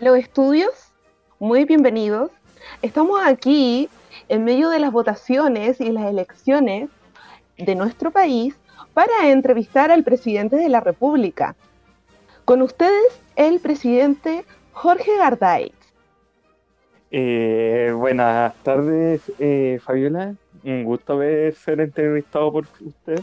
a los estudios, muy bienvenidos. Estamos aquí en medio de las votaciones y las elecciones de nuestro país para entrevistar al presidente de la República. Con ustedes, el presidente Jorge Garday. Eh, buenas tardes, eh, Fabiola. Un gusto ver ser entrevistado por usted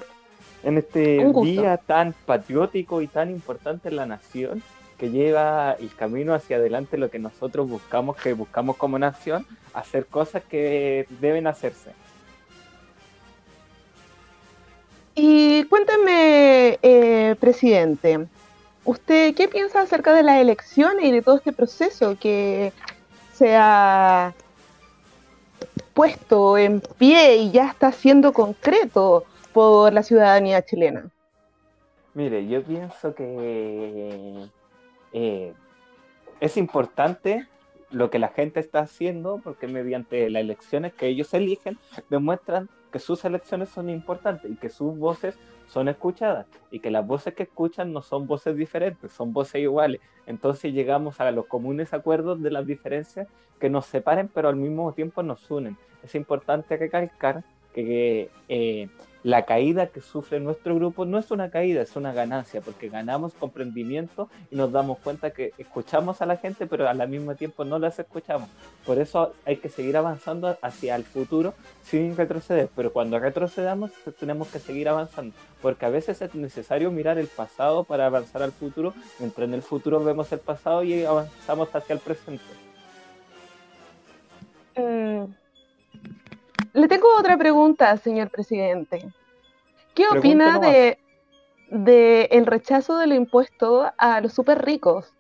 en este día tan patriótico y tan importante en la nación que lleva el camino hacia adelante lo que nosotros buscamos, que buscamos como nación, hacer cosas que deben hacerse. Y cuénteme, eh, presidente, ¿usted qué piensa acerca de las elecciones y de todo este proceso que se ha puesto en pie y ya está siendo concreto por la ciudadanía chilena? Mire, yo pienso que eh, es importante lo que la gente está haciendo porque mediante las elecciones que ellos eligen demuestran que sus elecciones son importantes y que sus voces son escuchadas y que las voces que escuchan no son voces diferentes, son voces iguales. Entonces llegamos a los comunes acuerdos de las diferencias que nos separen pero al mismo tiempo nos unen. Es importante recalcar que eh, la caída que sufre nuestro grupo no es una caída, es una ganancia, porque ganamos comprendimiento y nos damos cuenta que escuchamos a la gente, pero al mismo tiempo no las escuchamos. Por eso hay que seguir avanzando hacia el futuro sin retroceder, pero cuando retrocedamos tenemos que seguir avanzando, porque a veces es necesario mirar el pasado para avanzar al futuro, mientras en el futuro vemos el pasado y avanzamos hacia el presente. Mm. Le tengo otra pregunta, señor presidente. ¿Qué opina de, el rechazo del impuesto a los súper ricos?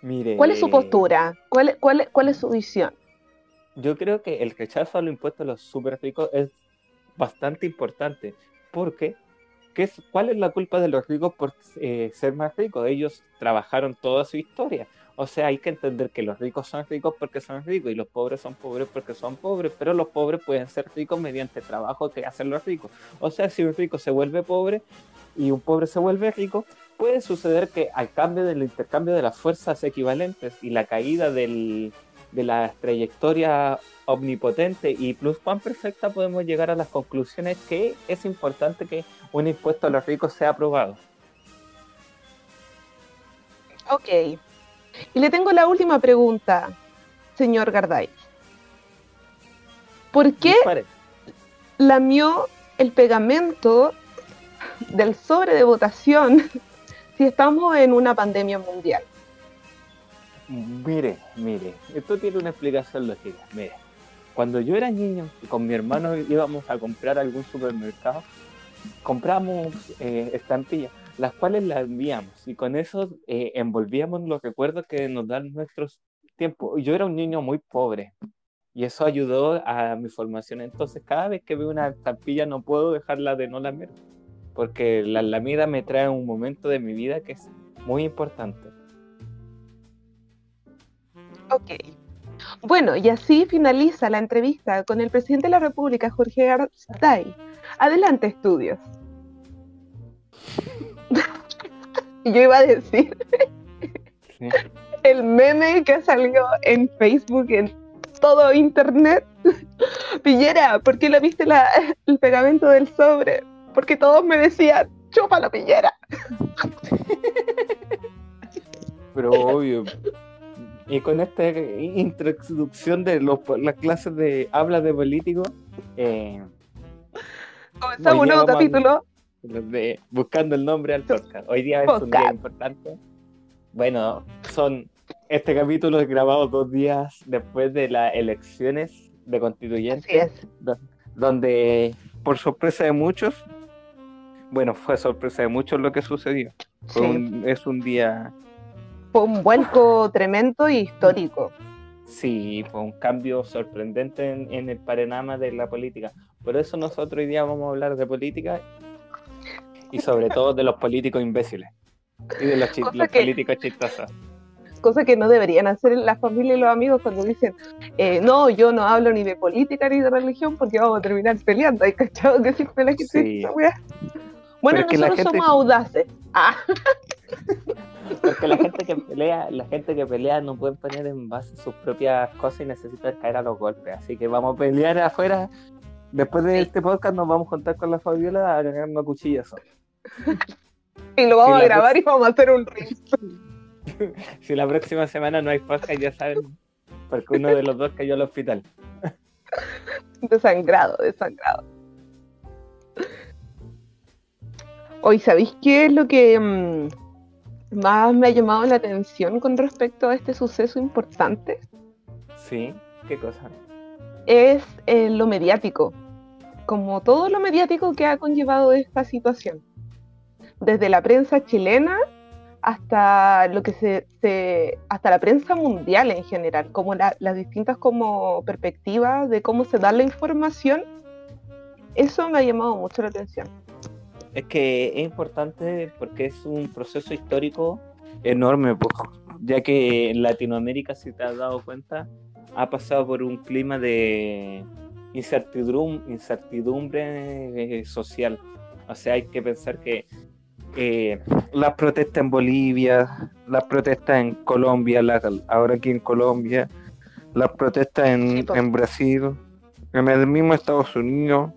Mire, ¿Cuál es su postura? ¿Cuál, cuál, cuál es su visión? Yo creo que el rechazo a los impuestos a los súper ricos es bastante importante. Porque, ¿qué es, ¿cuál es la culpa de los ricos por eh, ser más ricos? Ellos trabajaron toda su historia. O sea, hay que entender que los ricos son ricos porque son ricos y los pobres son pobres porque son pobres, pero los pobres pueden ser ricos mediante trabajo que hacen los ricos. O sea, si un rico se vuelve pobre y un pobre se vuelve rico, puede suceder que al cambio del intercambio de las fuerzas equivalentes y la caída de la trayectoria omnipotente y plus cuán perfecta podemos llegar a las conclusiones que es importante que un impuesto a los ricos sea aprobado. Ok, y le tengo la última pregunta, señor Garday. ¿Por qué lamió el pegamento del sobre de votación si estamos en una pandemia mundial? Mire, mire, esto tiene una explicación lógica. Mire, cuando yo era niño y con mi hermano íbamos a comprar algún supermercado, compramos eh, estampillas las cuales las enviamos y con eso eh, envolvíamos los recuerdos que nos dan nuestros tiempos. Yo era un niño muy pobre y eso ayudó a mi formación. Entonces, cada vez que veo una estampilla no puedo dejarla de no lamer, porque la lamida me trae un momento de mi vida que es muy importante. Ok. Bueno, y así finaliza la entrevista con el presidente de la República, Jorge Garzday. Adelante, estudios. Yo iba a decir el meme que salió en Facebook, en todo internet. Pillera, ¿por qué le viste el pegamento del sobre? Porque todos me decían, chúpalo, Pillera. Pero obvio. Y con esta introducción de las clases de habla de político, eh, comenzamos un nuevo capítulo de buscando el nombre al podcast. Hoy día es un día importante. Bueno, son este capítulo es grabado dos días después de las elecciones de constituyentes, donde por sorpresa de muchos, bueno, fue sorpresa de muchos lo que sucedió. es un día... Fue un vuelco tremendo y histórico. Sí, fue un cambio sorprendente en, en el panorama de la política. Por eso nosotros hoy día vamos a hablar de política y sobre todo de los políticos imbéciles y de los, políticos chistosos. Cosa que no deberían hacer la familia y los amigos cuando dicen, eh, no, yo no hablo ni de política ni de religión porque vamos a terminar peleando. Hay cachado que siempre la gente sí. Bueno, nosotros somos audaces. Ah. Porque la gente que pelea, la gente que pelea no puede poner en base sus propias cosas y necesita caer a los golpes. Así que vamos a pelear afuera. Después de este podcast nos vamos a juntar con la Fabiola a ganarnos cuchillas. Y lo vamos a grabar y vamos a hacer un si la próxima semana no hay podcast, ya saben, porque uno de los dos cayó al hospital. Desangrado, desangrado. Hoy, ¿sabéis qué es lo que mm, más me ha llamado la atención con respecto a este suceso importante? Sí, ¿qué cosa? Es eh, lo mediático, como todo lo mediático que ha conllevado esta situación. Desde la prensa chilena hasta lo que se, hasta la prensa mundial en general, como las distintas como perspectivas de cómo se da la información, eso me ha llamado mucho la atención. Es que es importante porque es un proceso histórico enorme, pues, ya que en Latinoamérica, si te has dado cuenta, ha pasado por un clima de incertidumbre, incertidumbre eh, social. O sea, hay que pensar que eh, las protestas en Bolivia, las protestas en Colombia, ahora aquí en Colombia, las protestas en, en Brasil, en el mismo Estados Unidos,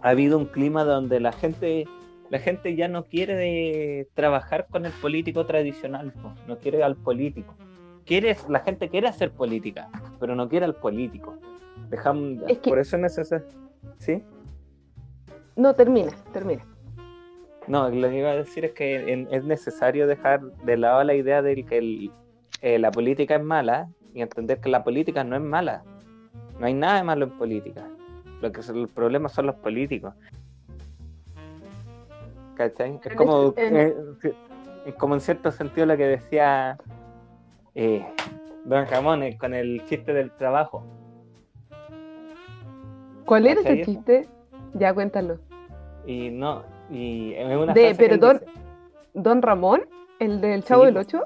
ha habido un clima donde la gente la gente ya no quiere trabajar con el político tradicional, no quiere al político. Quiere, la gente quiere hacer política, pero no quiere al político. Dejamos, Por eso es necesario. ¿Sí? No, termina, termina. No, lo que iba a decir es que es necesario dejar de lado la idea de que eh, la política es mala y entender que la política no es mala. No hay nada de malo en política. Lo que es el problema son los políticos. ¿Cachai? Es como, eh, como en cierto sentido lo que decía eh, Don Ramón con el chiste del trabajo. ¿Cuál era ese chiste? Ya cuéntalo. Y no, y es una de, pero don, don, Ramón, el del Chavo del Ocho.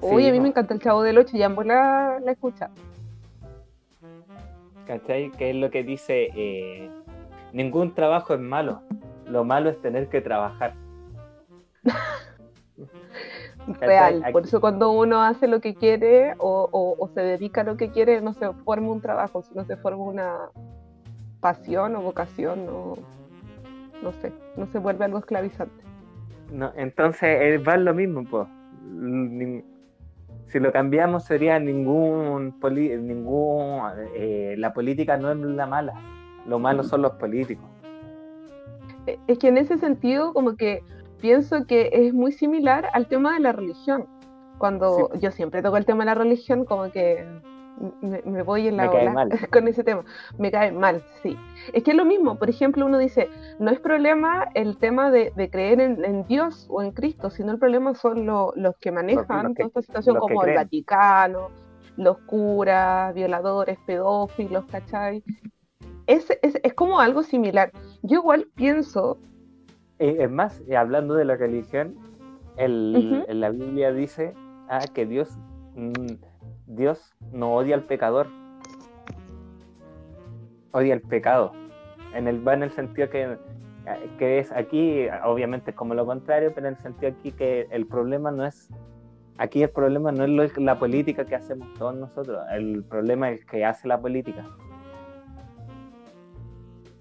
Oye, a mí me encanta el Chavo del Ocho, ya ambos la, la escucha. ¿cachai? Que es lo que dice, eh, ningún trabajo es malo, lo malo es tener que trabajar. Real, por eso cuando uno hace lo que quiere o, se dedica a lo que quiere, no se forma un trabajo, sino se forma una pasión o vocación, o, no sé, no se vuelve algo esclavizante. No, entonces va lo mismo, pues si lo cambiamos sería ningún, ningún eh, la política no es la mala, lo malo son los políticos. E, es que en ese sentido como que pienso que es muy similar al tema de la religión. Cuando yo siempre toco el tema de la religión, como que me, voy en la ola con ese tema. Me cae mal, sí. Es que es lo mismo, por ejemplo, uno dice, no es problema el tema de, creer en, Dios o en Cristo, sino el problema son los que manejan toda esta situación, como el Vaticano, los curas, violadores, pedófilos, ¿cachai? Es, es, es como algo similar. Yo igual pienso... Eh, es más, eh, hablando de la religión, el, en la Biblia dice ah, que Dios... Mm, Dios no odia al pecador, odia el pecado. En el, va en el sentido que, que es aquí, obviamente es como lo contrario, pero en el sentido aquí que el problema no es, aquí el problema no es la política que hacemos todos nosotros, el problema es que hace la política.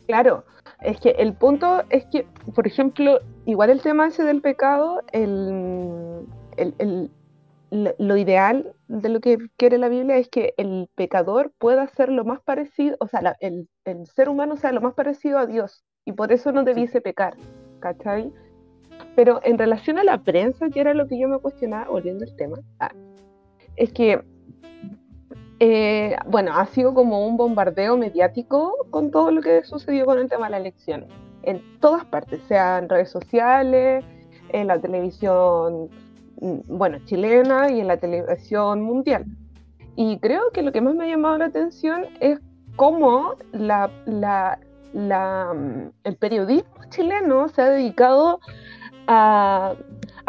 Claro, es que el punto es que, por ejemplo, igual el tema ese del pecado, el, el lo, ideal de lo que quiere la Biblia es que el pecador pueda ser lo más parecido, o sea, el, ser humano sea lo más parecido a Dios y por eso no debiese pecar, ¿cachai? Pero en relación a la prensa, que era lo que yo me cuestionaba, volviendo al tema, ah, es que, eh, bueno, ha sido como un bombardeo mediático con todo lo que sucedió con el tema de la elección, en todas partes, sea en redes sociales, en la televisión bueno, chilena y en la televisión mundial. Y creo que lo que más me ha llamado la atención es cómo la, mm, el periodismo chileno se ha dedicado a,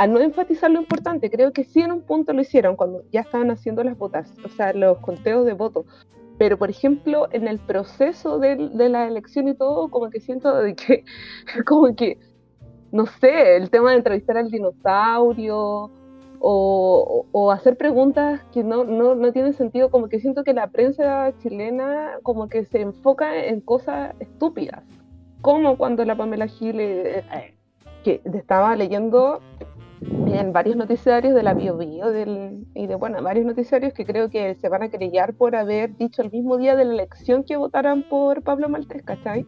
no enfatizar lo importante. Creo que sí en un punto lo hicieron cuando ya estaban haciendo las votas, o sea, los conteos de votos. Pero, por ejemplo, en el proceso de, de la elección y todo, como que siento de que, como que no sé, el tema de entrevistar al dinosaurio o, hacer preguntas que no, no, no, tienen sentido, como que siento que la prensa chilena como que se enfoca en cosas estúpidas, como cuando la Pamela Gil, eh, eh, que estaba leyendo en varios noticiarios de la Bio, del, y de bueno, varios noticiarios que creo que se van a querellar por haber dicho el mismo día de la elección que votaran por Pablo Maltés, ¿cachai?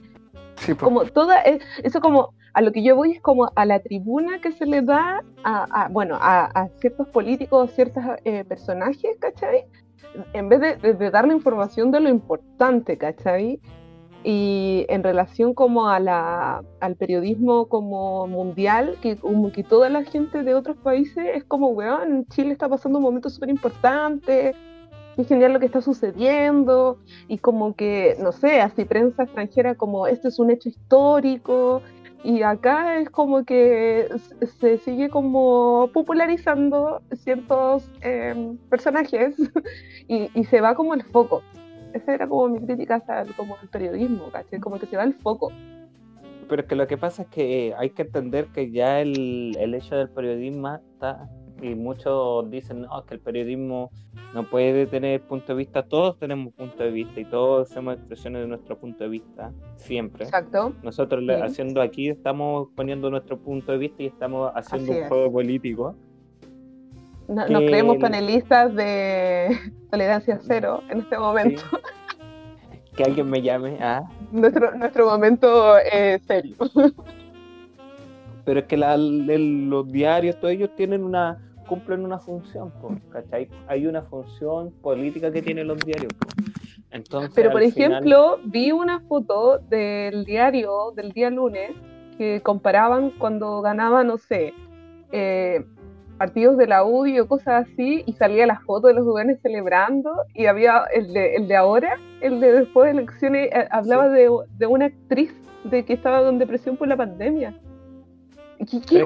Sí, Como toda, eh, eso como a lo que yo voy es como a la tribuna que se le da a, bueno, a, ciertos políticos, ciertos eh, personajes, ¿cachai? En vez de, de, darle información de lo importante, ¿cachai? Y en relación como a la, al periodismo como mundial, que como que toda la gente de otros países es como, weón, Chile está pasando un momento súper importante, es genial lo que está sucediendo, y como que, no sé, así prensa extranjera como, esto es un hecho histórico, y acá es como que se sigue como popularizando ciertos em, personajes y, se va como el foco. Esa era como mi crítica el, como el periodismo, ¿caché? Como que se va el foco. Pero es que lo que pasa es que hay que entender que ya el, el hecho del periodismo está y muchos dicen no, que el periodismo no puede tener punto de vista, todos tenemos punto de vista y todos hacemos expresiones de nuestro punto de vista, siempre. Exacto. Nosotros haciendo aquí estamos poniendo nuestro punto de vista y estamos haciendo un juego político. nos creemos panelistas de tolerancia cero en este momento. Que alguien me llame. ¿ah? Nuestro, nuestro momento eh, serio. Pero es que los diarios, todos ellos tienen una, cumplen una función, ¿cachai? Hay una función política que tienen los diarios. Entonces, Pero por ejemplo, vi una foto del diario del día lunes que comparaban cuando ganaba, no sé, eh, partidos de la UDI o cosas así, y salía la foto de los jóvenes celebrando, y había el de, el de ahora, el de después de elecciones, eh, hablaba de, de, una actriz de que estaba con depresión por la pandemia. ¿Qué, qué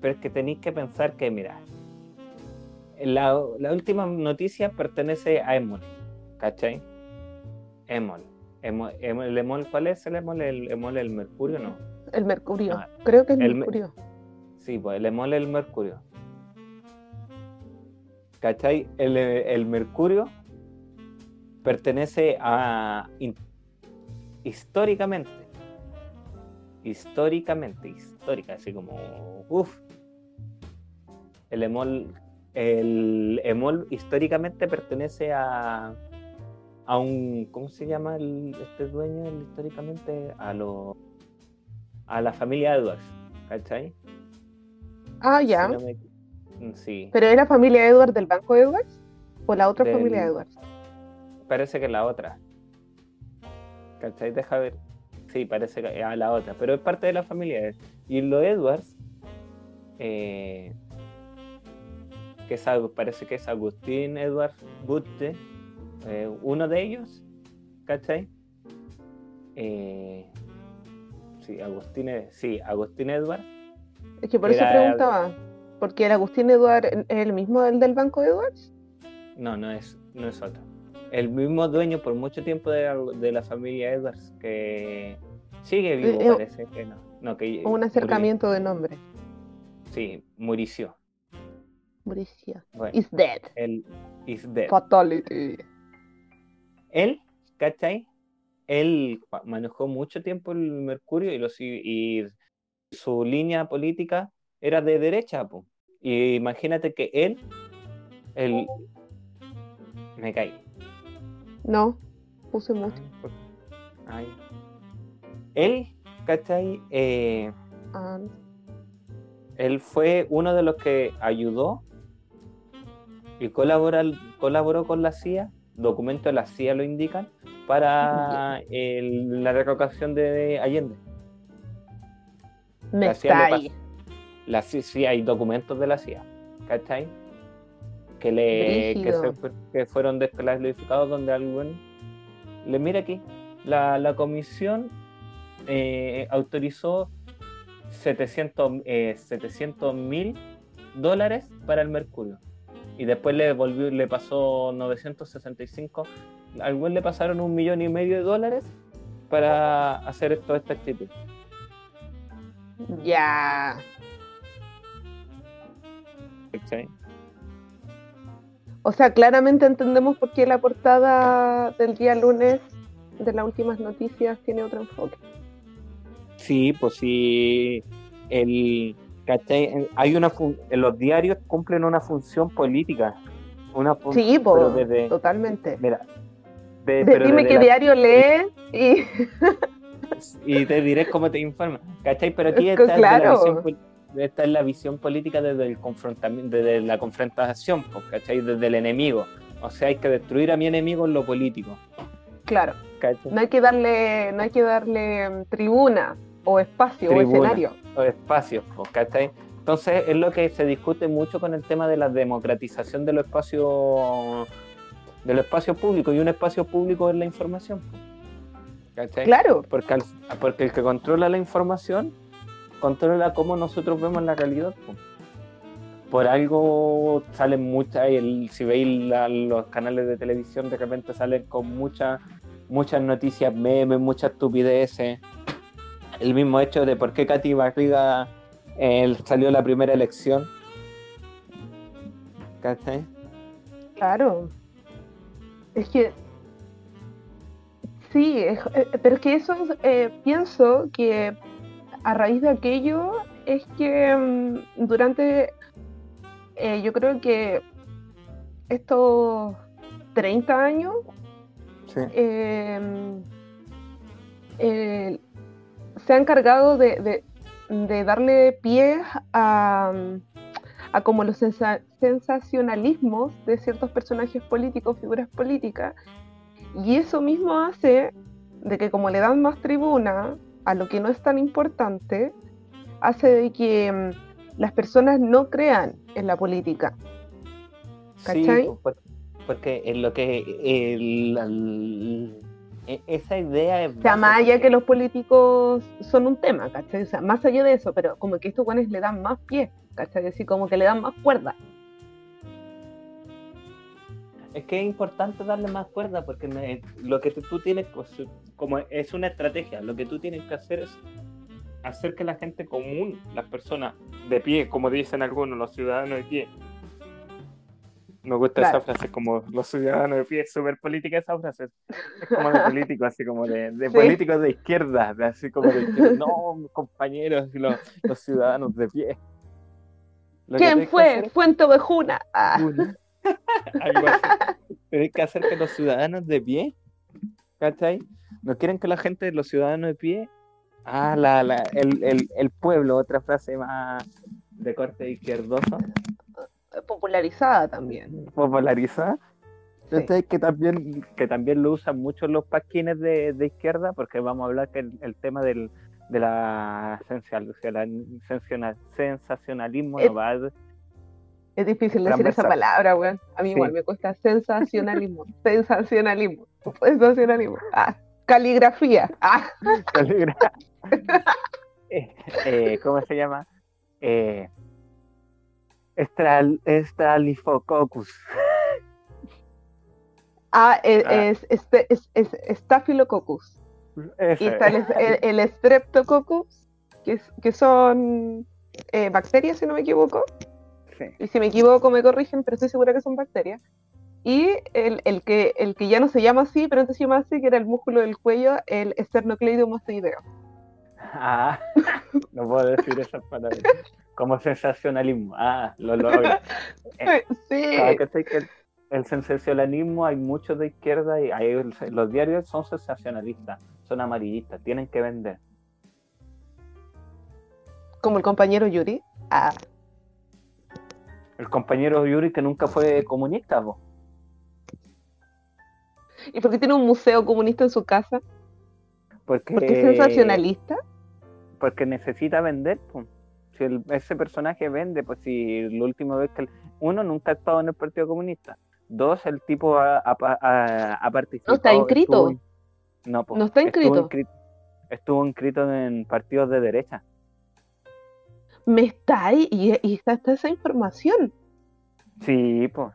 pero es que tenéis que pensar que, mira, la, última noticia pertenece a Emol, ¿cachai? Emol. Emol, ¿El Emol cuál es el Emol? ¿El Emol el Mercurio no? El Mercurio, ah, creo que es el Mercurio. Sí, pues el Emol es el Mercurio. ¿Cachai? El, el Mercurio pertenece a históricamente históricamente, histórica, así como, uff, el emol, el emol históricamente pertenece a, a un, ¿cómo se llama el, este dueño históricamente? A lo, a la familia Edwards, ¿cachai? Ah, ya. Mm, sí. ¿Pero era familia Edwards del Banco Edwards? ¿O la otra familia Edwards? Parece que la otra. ¿Cachai? Deja ver. Sí, parece que a la otra, pero es parte de la familia. Y los Edwards eh, que es, parece que es Agustín Edward Butte, eh, uno de ellos, ¿cachai? Eh, sí, Agustín, e, sí, Agustín Edward. Es que por eso preguntaba, porque el Agustín Edward es el mismo del del Banco Edwards. No, no es, no es otro. El mismo dueño por mucho tiempo de, la familia Edwards, que sigue vivo, eh, parece que no. no que, un acercamiento de nombre. Sí, Murició. Mauricio. is dead. Él is dead. Fatality. Él, ¿cachai? Él manejó mucho tiempo el Mercurio y, los, y su línea política era de derecha. Po. Y imagínate que él, él, me caí. No, puse mucho. Ay. Él, ¿cachai? Eh, ah. Él fue uno de los que ayudó y colaboró con la CIA, documentos de la CIA lo indican, para la revocación de Allende. Me la CIA ahí. La sí, hay documentos de la CIA, ¿cachai? Que, le, que, fueron desclasificados donde algún... Le mira aquí, la, comisión eh, autorizó 700 eh, mil dólares para el mercurio y después le volvió, le pasó 965, al buen le pasaron un millón y medio de dólares para hacer esto, esta actitud. Ya. ¿cachai? O sea, claramente entendemos por qué la portada del día lunes de las últimas noticias tiene otro enfoque. Sí, pues sí, el, ¿cachai? Hay una fun- en los diarios cumplen una función política. Una fun- Sí, po, pero desde- totalmente. mira, de- De- pero dime qué la- diario lees y y te diré cómo te informa, ¿cachai? Pero aquí está, la visión la visión política desde el confrontamiento, desde la confrontación, ¿cachai? Desde el enemigo. O sea, hay que destruir a mi enemigo en lo político. claro, ¿cachai? no hay que darle, no hay que darle mm, tribuna o espacio Tribuna. o escenario. Los espacios, pues, ¿cachai? Entonces es lo que se discute mucho con el tema de la democratización de los espacios de los espacios públicos y un espacio público es la información. pues, ¿cachai? Claro, Porque, al- porque el que controla la información controla cómo nosotros vemos la realidad. po. Por algo salen muchas, el- si veis la- los canales de televisión, de repente salen con muchas muchas noticias memes, muchas estupideces. El mismo hecho de por qué Katy Barriga eh, salió la primera elección. ¿Cachai? claro. Es que sí, es- eh, pero es que eso es, eh, pienso que a raíz de aquello es que mm, durante, yo creo que estos 30 años Sí. eh, eh, se ha encargado de, de- de darle pie a, a como los sensa- sensacionalismos de ciertos personajes políticos, figuras políticas, y eso mismo hace de que como le dan más tribuna a lo que no es tan importante, hace de que mm, las personas no crean en la política. ¿Cachai? Sí, pues, porque en lo que el- el- esa idea es O sea, más allá que los políticos son un tema, ¿cachai? O sea, más allá de eso, pero como que estos guanes le dan más pie, ¿cachai? Así como que le dan más cuerda. Es que es importante darle más cuerda porque me- lo que tú tienes, como es una estrategia, lo que tú tienes que hacer es hacer que la gente común, las personas de pie, como dicen algunos, los ciudadanos de pie. Me gusta Claro. esa frase, como los ciudadanos de pie, es súper política esa frase. Es como de político, así como de, de Sí. políticos de izquierda, de así como de izquierda. No, compañeros, los, los ciudadanos de pie. Lo ¿Quién fue? Fuente Ovejuna. Ah, hay que hacer que los ciudadanos de pie, ¿cachai? No quieren que la gente, los ciudadanos de pie, ah, la, la- el, el, el pueblo, otra frase más de corte izquierdoso, popularizada también. popularizada, Sí. ¿cachai? que también, que también lo usan mucho los pasquines de, de izquierda, porque vamos a hablar que el, el tema del, de la sensual- sensacional- sensacionalismo Eh, no va a- Es difícil decir esa palabra, weón. A mí Sí. igual me cuesta sensacionalismo. sensacionalismo. Sensacionalismo. Ah, caligrafía. Ah, Caligra. Eh, eh, ¿Cómo se llama? Eh, estral, Estralifococcus. ah, es, Ah. es, este- es- es Staphylococcus. Ese. Y está el, el, el Streptococcus, que, que son eh, bacterias, si no me equivoco. Sí. Y si me equivoco, me corrigen, pero estoy segura que son bacterias. Y el, el que, el que ya no se llama así, pero antes se llama así, que era el músculo del cuello, el esternocleidomastoideo. Ah, no puedo decir esas palabras. Como sensacionalismo. Ah, lo logra. Sí. ¿sabes que sé que el, el sensacionalismo hay muchos de izquierda y hay- los diarios son sensacionalistas, son amarillistas, tienen que vender. Como el compañero Yuri. Ah, El compañero Yuri que nunca fue comunista, po. ¿Y por qué tiene un museo comunista en su casa? porque, ¿Porque es sensacionalista? porque necesita vender. po. Si el- ese personaje vende, pues si la última vez que... el- uno, nunca ha estado en el Partido Comunista. Dos, el tipo ha, ha- ha- ha participado... No está inscrito. estuvo- no, está estuvo inscrito. Estuvo inscrito en partidos de derecha. Me está ahí y, y está, está esa información. Sí, pues.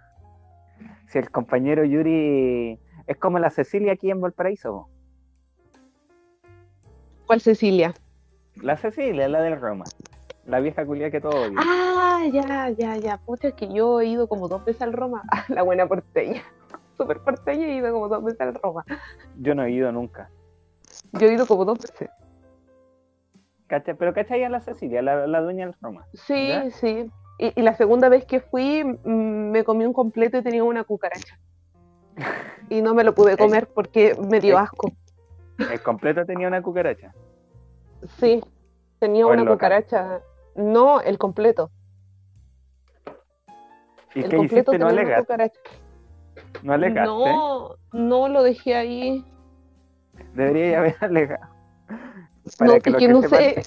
Si el compañero Yuri... Es como la Cecilia aquí en Valparaíso. po. ¿Cuál Cecilia? La Cecilia, la del Roma. La vieja culia que todo odia. Ah, ya, ya, ya. Pucha, es que yo he ido como dos veces al Roma. la buena porteña. Súper porteña he ido como dos veces al Roma. Yo no he ido nunca. Yo he ido como dos veces. ¿Cacha? Pero ¿cachai a la Cecilia, la, la dueña del Roma? Sí, sí. Y, y la segunda vez que fui, me comí un completo y tenía una cucaracha. Y no me lo pude comer porque me dio asco. El completo tenía una cucaracha. Sí, tenía O una cucaracha. No, el completo. ¿Y el qué completo hiciste? ¿No alegaste? ¿No alegaste? No, no lo dejé ahí. Debería haber alegado. No, que que no sepan- sé.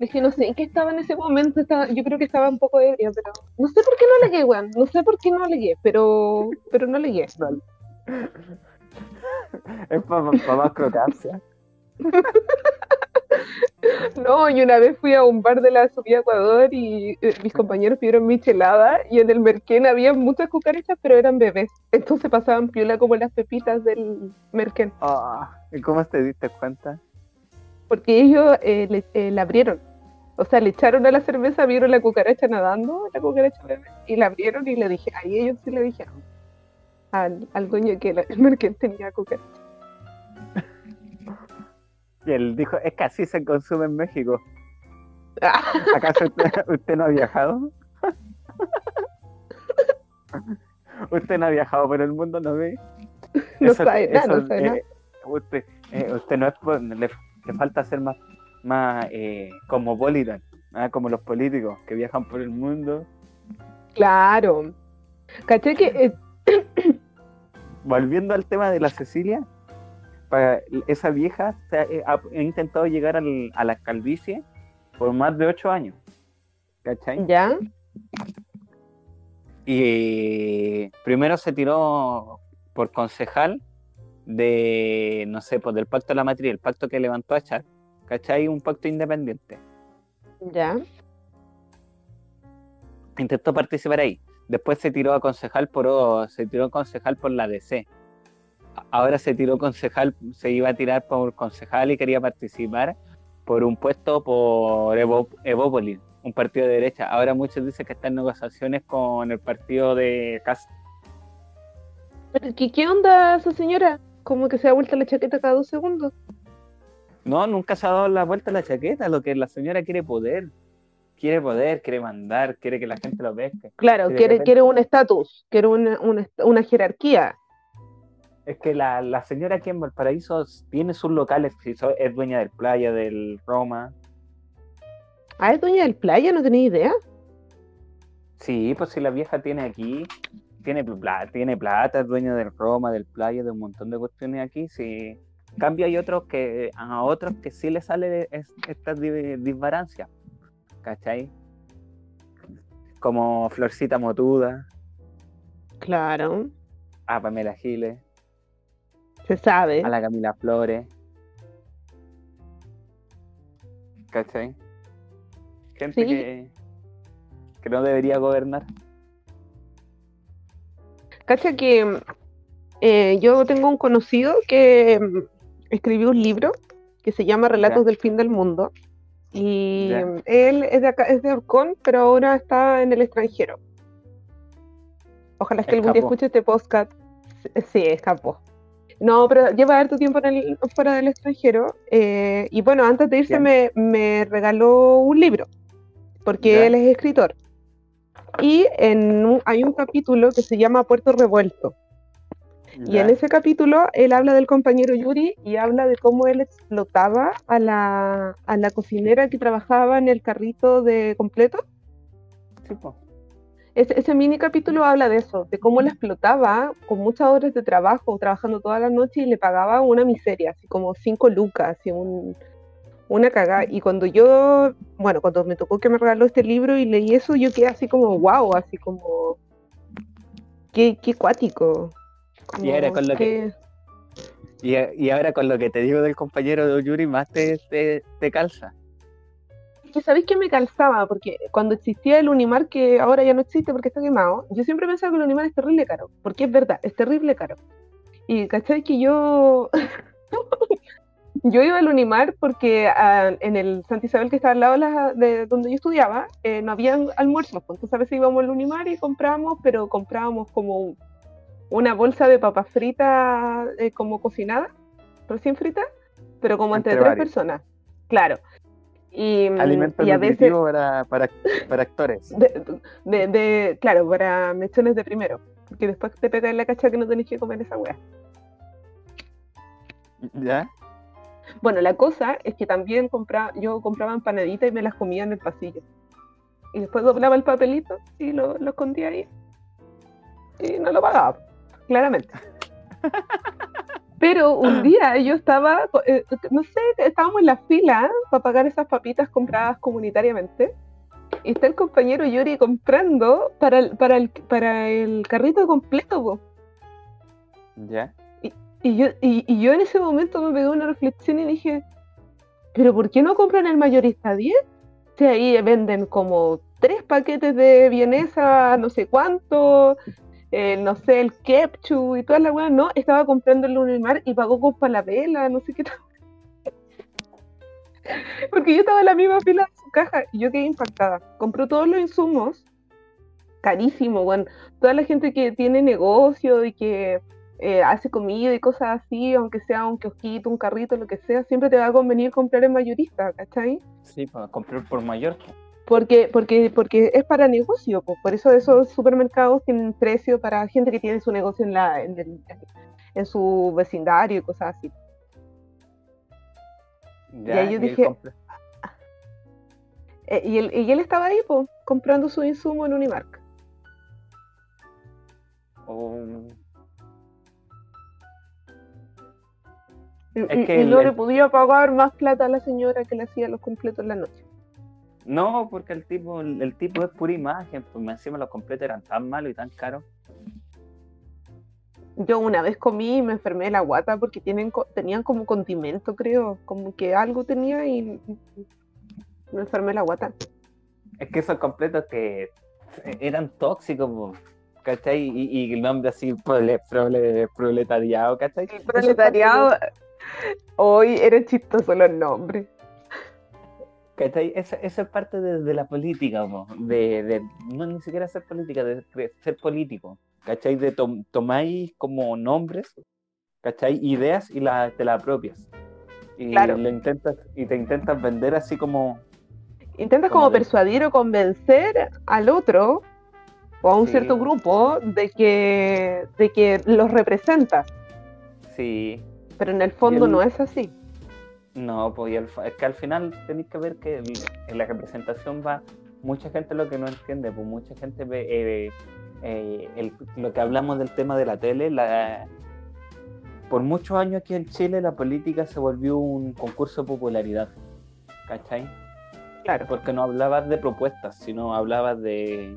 Es que no sé en qué estaba en ese momento. Estaba, yo creo que estaba un poco ebria, pero no sé por qué no alegué, weón. No sé por qué no alegué, pero, pero no alegué. Es para más crocancia. No, y una vez fui a un bar de la subida a Ecuador y eh, mis compañeros pidieron michelada y en el merquén había muchas cucarachas, pero eran bebés. Entonces pasaban piola como las pepitas del merquén. Ah, ¿Y cómo te diste cuenta? Porque ellos eh, le, eh, la abrieron. O sea, le echaron a la cerveza, vieron la cucaracha nadando, la cucaracha bebé, y la abrieron y le dije, ahí ellos sí le dijeron al, al dueño que la- el merquén tenía cucaracha. Y él dijo, es que así se consume en México. ¿Acaso usted, usted no ha viajado? usted no ha viajado por el mundo, ¿no ve? no Eso- sabe nada, no eso, sabe eh. Usted, eh, usted no es, le, le falta ser más, más eh, cosmopolitan, ah, como los políticos que viajan por el mundo. Claro. ¿Caché que eh, Volviendo al tema de la Cecilia, para esa vieja ha, eh, ha- intentado llegar al- a la calvicie por más de ocho años. ¿Cachai? ya? Y primero se tiró por concejal de, no sé, pues del pacto de la matriz, el pacto que levantó a Char, ¿cachai? Un pacto independiente. Ya. Intentó participar ahí. Después se tiró a concejal por se tiró a concejal por la DC. Ahora se tiró concejal, se iba a tirar por concejal y quería participar por un puesto por Evo, Evópolis, un partido de derecha. Ahora muchos dicen que está en negociaciones con el partido de Casa. Pero, ¿qué, ¿Qué onda esa señora? Como que se da vuelta la chaqueta cada dos segundos. No, nunca se ha dado la vuelta a la chaqueta. Lo que la señora quiere poder. Quiere poder, quiere mandar, quiere que la gente lo pesque. Claro, quiere, quiere un estatus, quiere una, una, una jerarquía. Es que la, la señora aquí en Valparaíso tiene sus locales, es dueña del playa, del Roma. Ah, es dueña del playa, no tenía idea. Sí, pues si la vieja tiene aquí, tiene plata, tiene plata, es dueña del Roma, del playa, de un montón de cuestiones aquí. Sí. En cambio hay otros que, a otros que sí les sale es- esta di- disbarancia. ¿Cachai? Como Florcita Motuda, Claro, a Pamela Giles, se sabe. a la Camila Flores. ¿Cachai? Gente Sí. que, que no debería gobernar. Cacha que eh, yo tengo un conocido que mm, escribió un libro que se llama Relatos del Fin del Mundo. Y él es de acá, es de Orcón, pero ahora está en el extranjero. Ojalá es que algún día escuche este podcast. Sí, escapó. No, pero lleva harto tiempo en el- fuera del extranjero. eh, y bueno, antes de irse me, me regaló un libro, porque Ya. él es escritor. Y en un- hay un capítulo que se llama Puerto Revuelto. Y en ese capítulo él habla del compañero Yuri y habla de cómo él explotaba a la, a la cocinera que trabajaba en el carrito de completo. Sí, po. Ese, ese mini capítulo habla de eso, de cómo la explotaba con muchas horas de trabajo, trabajando toda la noche y le pagaba una miseria, así como cinco lucas, así un, una cagada. Y cuando yo, bueno, cuando me tocó que me regaló este libro y leí eso, yo quedé así como, wow, así como, qué, qué cuático. Y ahora con lo que- Y, y ahora con lo que te digo del compañero de Yuri, más te, te, te calza. Que sabéis que me calzaba, porque cuando existía el Unimar, que ahora ya no existe porque está quemado, yo siempre pensaba que el Unimar es terrible caro, porque es verdad, es terrible caro. Y cachai que yo, Yo iba al Unimar porque ah, en el Santa Isabel que está al lado de, la- de donde yo estudiaba, eh, no había almuerzos. Pues, entonces a veces íbamos al Unimar y comprábamos, pero comprábamos como una bolsa de papas fritas eh, como cocinada, recién fritas, pero como entre, Entre tres varios. personas. Claro. Y, Alimento y a veces, para, para, para actores. de, de- de- claro, para mechones de primero, porque después te pega en la cacha que no tenés que comer esa weá. ¿Ya? Bueno, la cosa es que también compraba, yo compraba empanaditas y me las comía en el pasillo. Y después doblaba el papelito y lo, lo escondía ahí. Y no lo pagaba, claramente. Pero un día yo estaba, eh, no sé, estábamos en la fila para pagar esas papitas compradas comunitariamente. Y está el compañero Yuri comprando para el, para el, para el carrito completo. po. ¿Ya? Y yo, y, y yo en ese momento me pegué una reflexión y dije, ¿pero por qué no compran el mayorista 10? Si ahí venden como tres paquetes de vienesa, no sé cuánto, eh, no sé, el ketchup y toda la weá. No, estaba comprando el Unimar y pagó con palabela, no sé qué tal. Porque yo estaba en la misma fila de su caja y yo quedé impactada. Compró todos los insumos, carísimo, bueno, toda la gente que tiene negocio y que eh, hace comida y cosas así, aunque sea un kiosquito, un carrito, lo que sea, siempre te va a convenir comprar en mayorista, ¿cachai? Sí, para comprar por mayor. Porque, porque, porque es para negocio, pues, por eso esos supermercados tienen precio para gente que tiene su negocio en, la, en, el- en su vecindario y cosas así. Ya, ahí yo él dije- compra- Eh, y, él, y él estaba ahí, pues, comprando su insumo en Unimark. o- Y, Es y- que y el- no el- le podía pagar más plata a la señora que le hacía los completos en la noche. No, porque el tipo, el, el tipo es pura imagen, pues encima los completos eran tan malos y tan caros. Yo una vez comí y me enfermé de la guata porque tienen, tenían como condimento, creo, como que algo tenía y me enfermé de la guata. Es que esos completos que eran tóxicos, po, ¿cachai? Y, y el nombre así, prole, prole- proletariado, ¿cachai? El proletariado, hoy era chistoso los nombres. ¿Cachai? Eso es parte de, de la política, po, de, de- no ni siquiera ser política, de, de ser político, ¿cachai? De tom- tomáis como nombres, ¿cachai? Ideas y la, te las apropias. Y, Claro. lo intentas, y te intentas vender así como, Intentas Como persuadir o convencer al otro o a un Sí. cierto grupo de que, de que los representas, sí, pero en el fondo el- no es así. No, pues y es que al final tenéis que ver que el- en la representación va mucha gente lo que no entiende, pues mucha gente ve eh, eh, el- lo que hablamos del tema de la tele, la, por muchos años aquí en Chile la política se volvió un concurso de popularidad, ¿cachai? Claro. Porque no hablabas de propuestas, sino hablabas de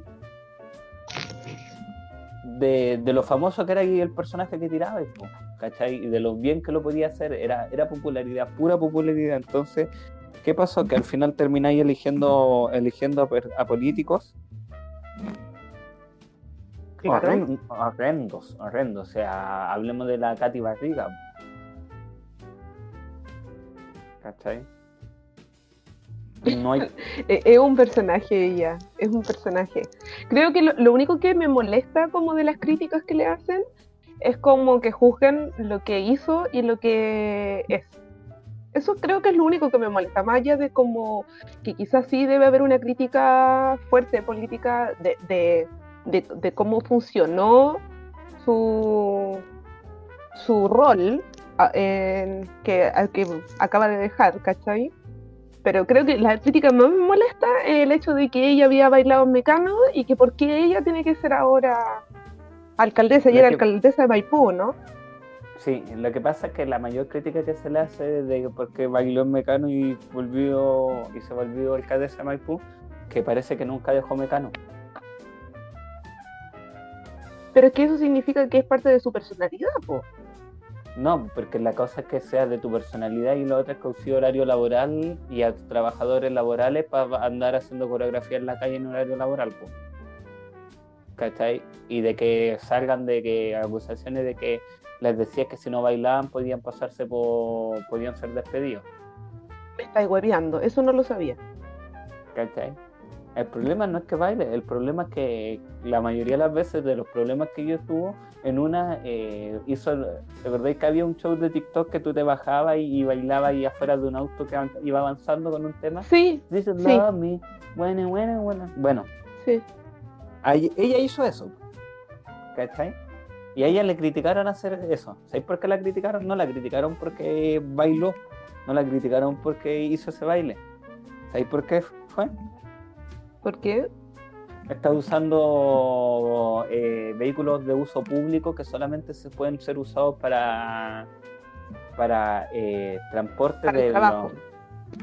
de, de lo famoso que era el personaje que tiraba, po, ¿cachai? Y de lo bien que lo podía hacer, era, era popularidad, pura popularidad. Entonces, ¿qué pasó? Que al final termináis eligiendo, eligiendo a, a políticos horrendos, horrendos. O sea, hablemos de la Katy Barriga. ¿Cachai? No hay Eh, Es un personaje ella, es un personaje. Creo que lo, lo único que me molesta como de las críticas que le hacen es como que juzguen lo que hizo y lo que es. Eso creo que es lo único que me molesta, más allá de como que quizás sí debe haber una crítica fuerte política de, de, de- cómo funcionó su, su rol en- que, que acaba de dejar, ¿cachai? Pero creo que la crítica más me molesta es el hecho de que ella había bailado en Mecano y que por qué ella tiene que ser ahora alcaldesa y era que- alcaldesa de Maipú, ¿no? Sí, lo que pasa es que la mayor crítica que se le hace es de que porque bailó en Mecano y volvió y se volvió alcaldesa de Maipú, que parece que nunca dejó Mecano. Pero es que eso significa que es parte de su personalidad, po. No, porque la cosa es que sea de tu personalidad y la otra es que usé horario laboral y a trabajadores laborales para andar haciendo coreografía en la calle en horario laboral. po. ¿Cachai? Y de que salgan de que acusaciones de que les decía que si no bailaban podían pasarse por, podían ser despedidos. Me estáis hueveando, eso no lo sabía. ¿Cachai? El problema no es que baile, el problema es que la mayoría de las veces de los problemas que yo tuvo, en una eh, hizo, ¿de verdad que había un show de TikTok que tú te bajabas y, bailabas ahí afuera de un auto que iba avanzando con un tema? Sí. Dice, sí. love me, bueno, bueno, bueno. Bueno, Sí. Ella hizo eso, ¿cachai? Y a ella le criticaron hacer eso. ¿Sabéis por qué la criticaron? No la criticaron porque bailó, no la criticaron porque hizo ese baile. ¿Sabéis por qué fue? ¿Por qué? Está usando eh, vehículos de uso público que solamente se pueden ser usados para para eh, transporte Para el de los-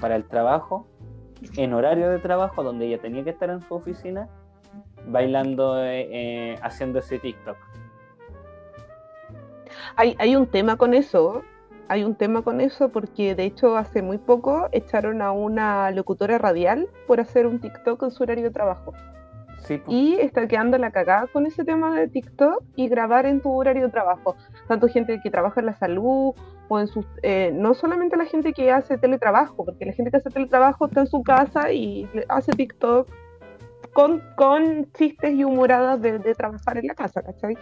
para el trabajo en horario de trabajo donde ella tenía que estar en su oficina bailando eh, eh, haciendo ese TikTok Hay, hay un tema con eso, hay un tema con eso porque de hecho hace muy poco echaron a una locutora radial por hacer un TikTok en su horario de trabajo. sí. Y está quedando la cagada con ese tema de TikTok y grabar en tu horario de trabajo. Tanto gente que trabaja en la salud o en sus... eh, no solamente la gente que hace teletrabajo, porque la gente que hace teletrabajo está en su casa y le- hace TikTok con, con chistes y humoradas de, de trabajar en la casa, ¿cachai?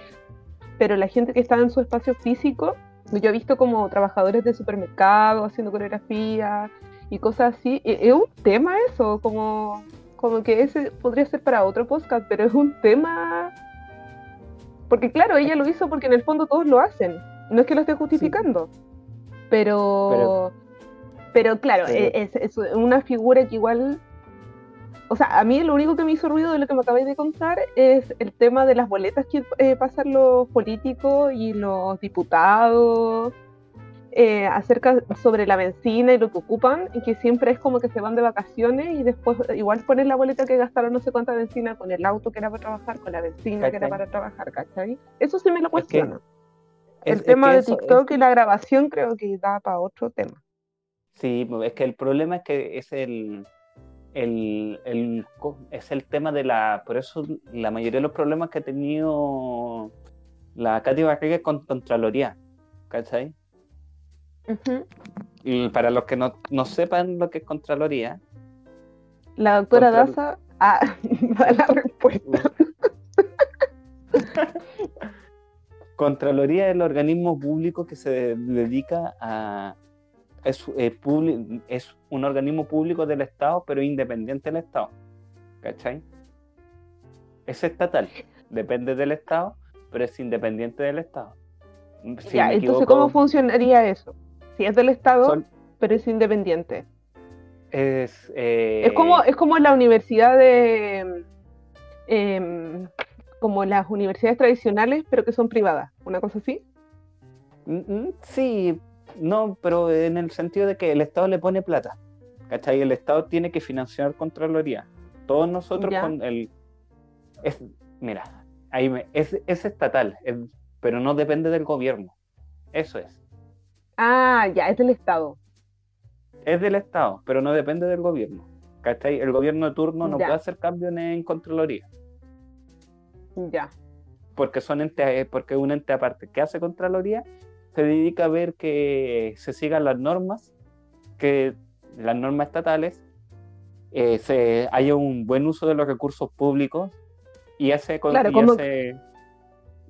Pero la gente que está en su espacio físico, yo he visto como trabajadores de supermercado haciendo coreografía y cosas así. e- Es un tema eso, como, como que ese podría ser para otro podcast, pero es un tema... Porque claro, ella lo hizo porque en el fondo todos lo hacen. No es que lo esté justificando. Pero, pero, claro, Pero- e- es, es una figura que igual... O sea, a mí lo único que me hizo ruido de lo que me acabáis de contar es el tema de las boletas que eh, pasan los políticos y los diputados eh, acerca sobre la benzina y lo que ocupan, y que siempre es como que se van de vacaciones y después igual ponen la boleta que gastaron no sé cuánta benzina con el auto que era para trabajar, con la benzina que era para trabajar, ¿cachai? Eso sí me lo Es que cuestiona. Es- el es tema que de TikTok y la grabación creo que da para otro tema. Sí, pues, es que el problema es que es el, el, el es el tema de la, por eso la mayoría de los problemas que ha tenido la Katy Barriga es con Contraloría, ¿cachai? Y para los que no, no sepan lo que es Contraloría, La doctora Daza ah, da la respuesta. Contraloría es el organismo público que se dedica a... Es, eh, es un organismo público del Estado, pero independiente del Estado. ¿Cachai? Es estatal, depende del Estado, pero es independiente del Estado. Si ya, entonces, ¿cómo funcionaría eso? Si es del Estado, son- pero es independiente. es, eh, Es como, es como la universidad de. em, como las universidades tradicionales, pero que son privadas. Una cosa así. Mm, mm, Sí, no, pero en el sentido de que el Estado le pone plata. ¿Cachai? El Estado tiene que financiar Contraloría. Todos nosotros Ya. con el... Es, mira, ahí me- es, es estatal, es- pero no depende del gobierno. Eso es. Ah, ya, es del Estado. Es del Estado, pero no depende del gobierno. ¿Cachai? El gobierno de turno no Ya. puede hacer cambios en, en Contraloría. Ya. porque son ente, porque es un ente aparte que hace Contraloría, se dedica a ver que se sigan las normas, que las normas estatales, eh, se haya un buen uso de los recursos públicos y hace, Claro, y como- hace-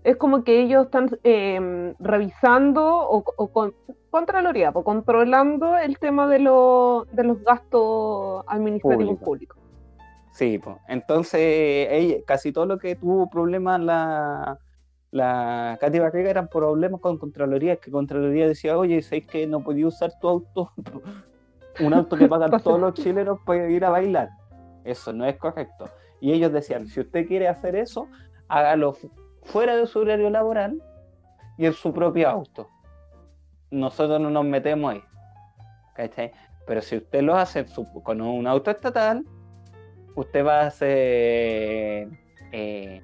Es como que ellos están em, revisando o, o con, Contraloría, pues, controlando el tema de, lo- de los gastos administrativos Público. públicos. sí, po. entonces ella- casi todo lo que tuvo problemas la la Katy Barriga eran problemas con Contraloría, que Contraloría decía, oye, ¿sabéis que no podía usar tu auto? un auto que pagan todos los chilenos para ir a bailar. Eso no es correcto. Y ellos decían, si usted quiere hacer eso, hágalo fu- fuera de su horario laboral y en su propio auto. Nosotros no nos metemos ahí. ¿Cachai? Pero si usted lo hace su- con un auto estatal, usted va a hacer eh,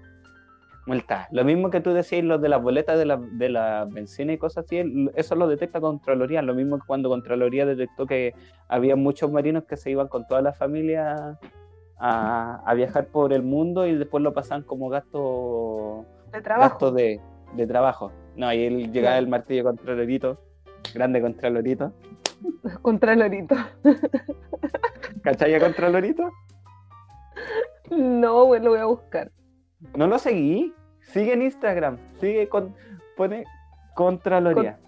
multa. Lo mismo que tú decías, los de las boletas de la, de la benzina y cosas así, eso lo detecta Contraloría. Lo mismo que cuando Contraloría detectó que había muchos marinos que se iban con toda la familia a, a viajar por el mundo y después lo pasaban como gasto, De trabajo. gasto de, de trabajo. No, y él llegaba el martillo contra Lorito, grande contra Lorito. Contra Lorito. ¿Cachai contra Lorito? No, güey, lo voy a buscar. No lo seguí. Sigue en Instagram. Sigue con. Pone Contraloría.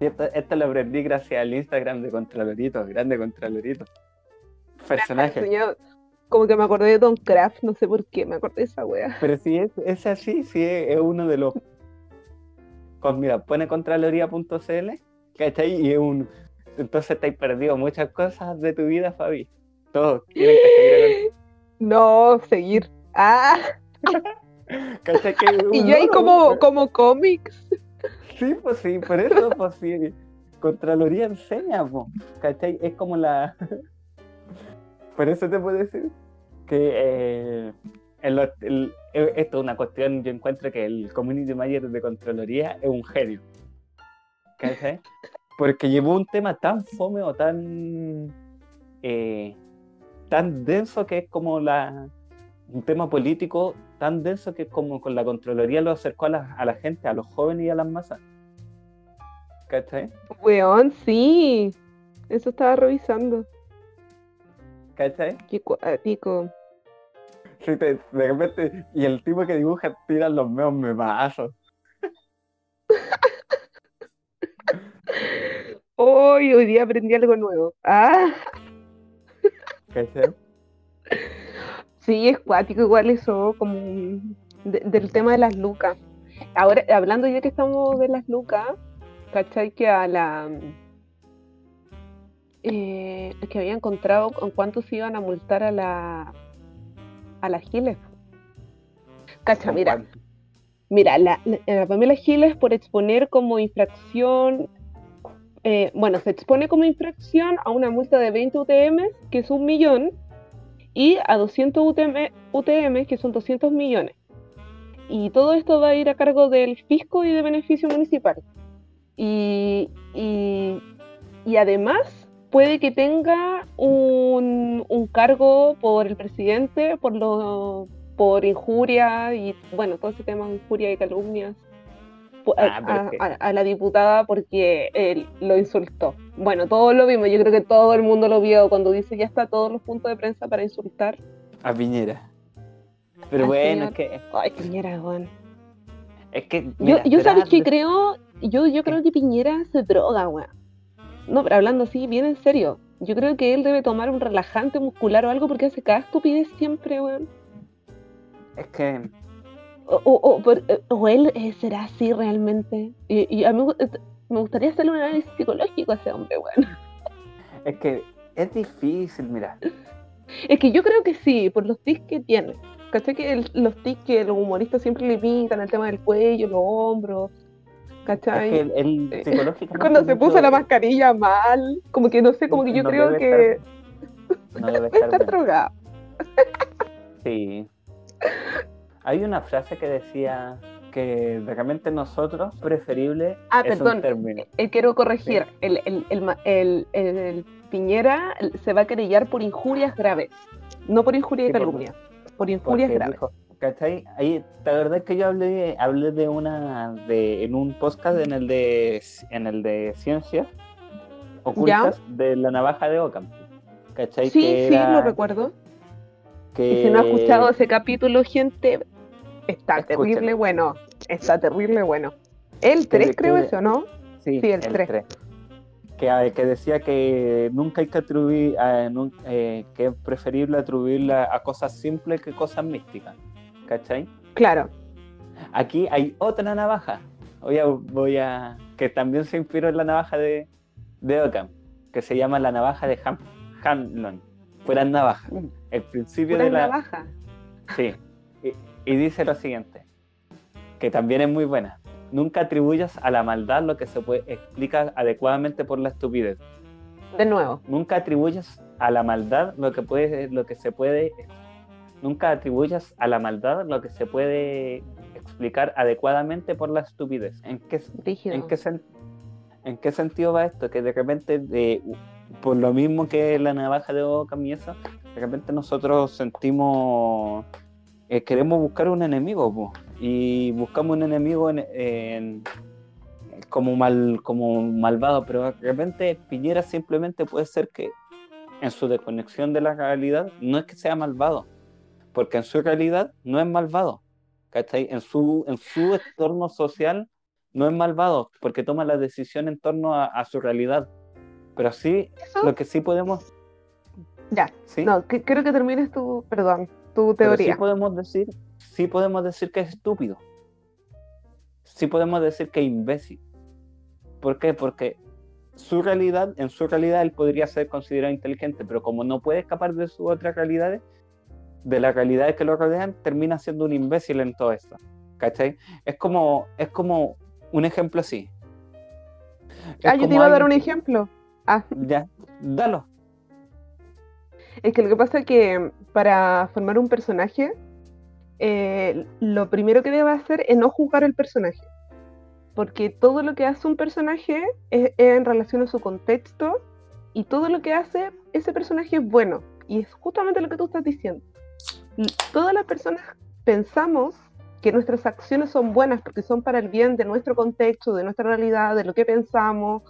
Esto, lo aprendí gracias al Instagram de Contralorito, grande Contralorito. Personaje. como que me acordé de Don Craft, no sé por qué, me acordé de esa wea. Pero si es, es así, sí es, uno de los. Con, mira, pone contraloría.cl, ¿cachai? Y es un. Entonces te has perdido muchas cosas de tu vida, Fabi. Todos tienen que seguir. No, seguir. Ah. ¿Cachai? y yo ahí como, como cómics. Sí, pues sí, por eso, pues sí. Contraloría enseña, pues, ¿cachai? Es como la. por eso te puedo decir que eh, eh, esto es una cuestión. Yo encuentro que el community manager de Contraloría es un genio, ¿cachai? Porque llevó un tema tan fome o tan. Eh, tan denso que es como la un tema político tan denso que como con la Contraloría lo acercó a la, a la gente, a los jóvenes y a las masas. ¿Cachai? Weón, sí. Eso estaba revisando. ¿Cachai? Qué cuático. Sí, de repente, y el tipo que dibuja tira los meos memazos. Hoy, hoy día aprendí algo nuevo. Ah. ¿Cachai? Sí, es cuático igual eso, como del tema de las lucas. Ahora, hablando ya que estamos de las lucas, ¿cachai? Que a la... Eh, que había encontrado con cuánto se iban a multar a la a las Giles. Cacha, mira. Mira, la, la, Pamela Giles por exponer como infracción, eh, bueno, se expone como infracción a una multa de 20 UTM, que es un millón, y a 200 UTM, que son 200 millones. Y todo esto va a ir a cargo del fisco y de beneficio municipal. Y, y, además puede que tenga un, un, cargo por el presidente, por, lo, por injuria y bueno, todo ese tema de injuria y calumnias Ah, a, la diputada porque él lo insultó. Bueno, todos lo vimos, yo creo que todo el mundo lo vio cuando dice ya está todos los puntos de prensa para insultar. A Piñera. Pero bueno, es que. Ay, Piñera, weón. Es que. yo, yo sabes que creo. Yo, yo creo que Piñera se droga, weón. No, pero hablando así, bien en serio. Yo creo que él debe tomar un relajante muscular o algo porque hace cada estupidez siempre, weón. Es que o, eh, o, él eh, será así realmente. Y, a mí eh, me gustaría hacerle un análisis psicológico a ese hombre, bueno. Es que es difícil, mira. Es que yo creo que sí, por los tics que tiene. ¿Cachai? Que los tics que los humoristas siempre limitan, el tema del cuello, los hombros. ¿Cachai? Es que el, psicológicamente Cuando se puso la mascarilla mal, como que no sé, como que yo creo que. no debe estar, drogado. Sí. Hay una frase que decía que realmente nosotros preferible ah, perdón, eh, quiero corregir, el, el, Piñera se va a querellar por injurias graves, no por injuria y calumnia, por, injurias graves. ¿Cachai? Ahí, la verdad es que yo hablé, hablé de una, de, en un podcast en el de, en el de ciencias ocultas de la navaja de Ockham. ¿Cachai? Sí, sí, lo recuerdo. Que... Y si no ha escuchado ese capítulo, gente, Está terrible bueno. Está terrible bueno. El 3 creo eso, ¿no? Sí, el 3. Que, que, decía que nunca hay que atribuir, eh, que es preferible atribuirla a cosas simples que cosas místicas. ¿Cachai? Claro. Aquí hay otra navaja. Voy a, voy a que también se inspiró en la navaja de, de Ockham, que se llama la navaja de Ham, Hanlon. Fuera navaja. Mm. El principio de la navaja. Sí, y dice lo siguiente, que también es muy buena. Nunca atribuyas a la maldad lo que se puede explicar adecuadamente por la estupidez. De nuevo. Nunca atribuyas a la maldad lo que puede, lo que se puede, nunca atribuyas a la maldad lo que se puede explicar adecuadamente por la estupidez. ¿En qué, en qué, en qué sentido va esto? Que de repente por lo mismo que la navaja de Ockham y eso, de repente nosotros sentimos, eh, queremos buscar un enemigo, y buscamos un enemigo en, como, mal, como malvado, pero de repente Piñera simplemente puede ser que en su desconexión de la realidad no es que sea malvado, porque en su realidad no es malvado, ¿cachai? En su, en su entorno social no es malvado, porque toma la decisión en torno a, su realidad. Pero sí, lo que sí podemos... Ya, ¿Sí? no, que, creo que termines tu, perdón, tu teoría. sí podemos decir, sí podemos decir que es estúpido. Sí podemos decir que es imbécil. ¿Por qué? Porque su realidad, en su realidad él podría ser considerado inteligente, pero como no puede escapar de sus otras realidades, de las realidades que lo rodean, termina siendo un imbécil en todo esto. ¿Cachai? Es como, es como un ejemplo así. ah, yo te iba a dar un ejemplo. Ah. Ya, dalo. Es que lo que pasa es que para formar un personaje, eh, lo primero que debe hacer es no juzgar el personaje porque todo lo que hace un personaje es, en relación a su contexto y todo lo que hace ese personaje es bueno. Y es justamente lo que tú estás diciendo. Todas las personas pensamos que nuestras acciones son buenas porque son para el bien de nuestro contexto, de nuestra realidad, de lo que pensamos,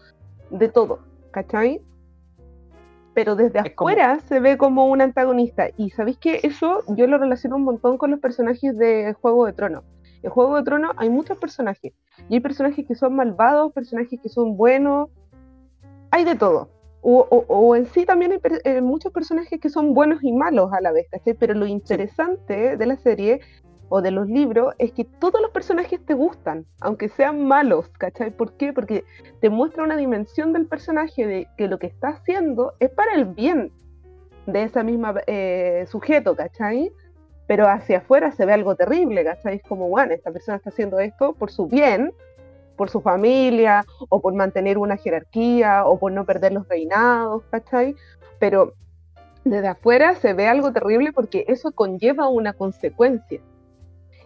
de todo, ¿cachai? Pero desde afuera se ve como un antagonista. Y sabéis que eso yo lo relaciono un montón con los personajes de Juego de Tronos. En Juego de Tronos hay muchos personajes. Y hay personajes que son malvados, personajes que son buenos. Hay de todo. O, en sí también hay eh, muchos personajes que son buenos y malos a la vez, ¿cachai? Pero lo interesante de la serie o de los libros es que todos los personajes te gustan, aunque sean malos, ¿cachai? ¿Por qué? Porque te muestra una dimensión del personaje de que lo que está haciendo es para el bien de esa misma eh, sujeto, ¿cachai? pero hacia afuera se ve algo terrible, ¿cachai? Es como, bueno, esta persona está haciendo esto por su bien, por su familia, o por mantener una jerarquía, o por no perder los reinados, ¿cachai? Pero desde afuera se ve algo terrible porque eso conlleva una consecuencia.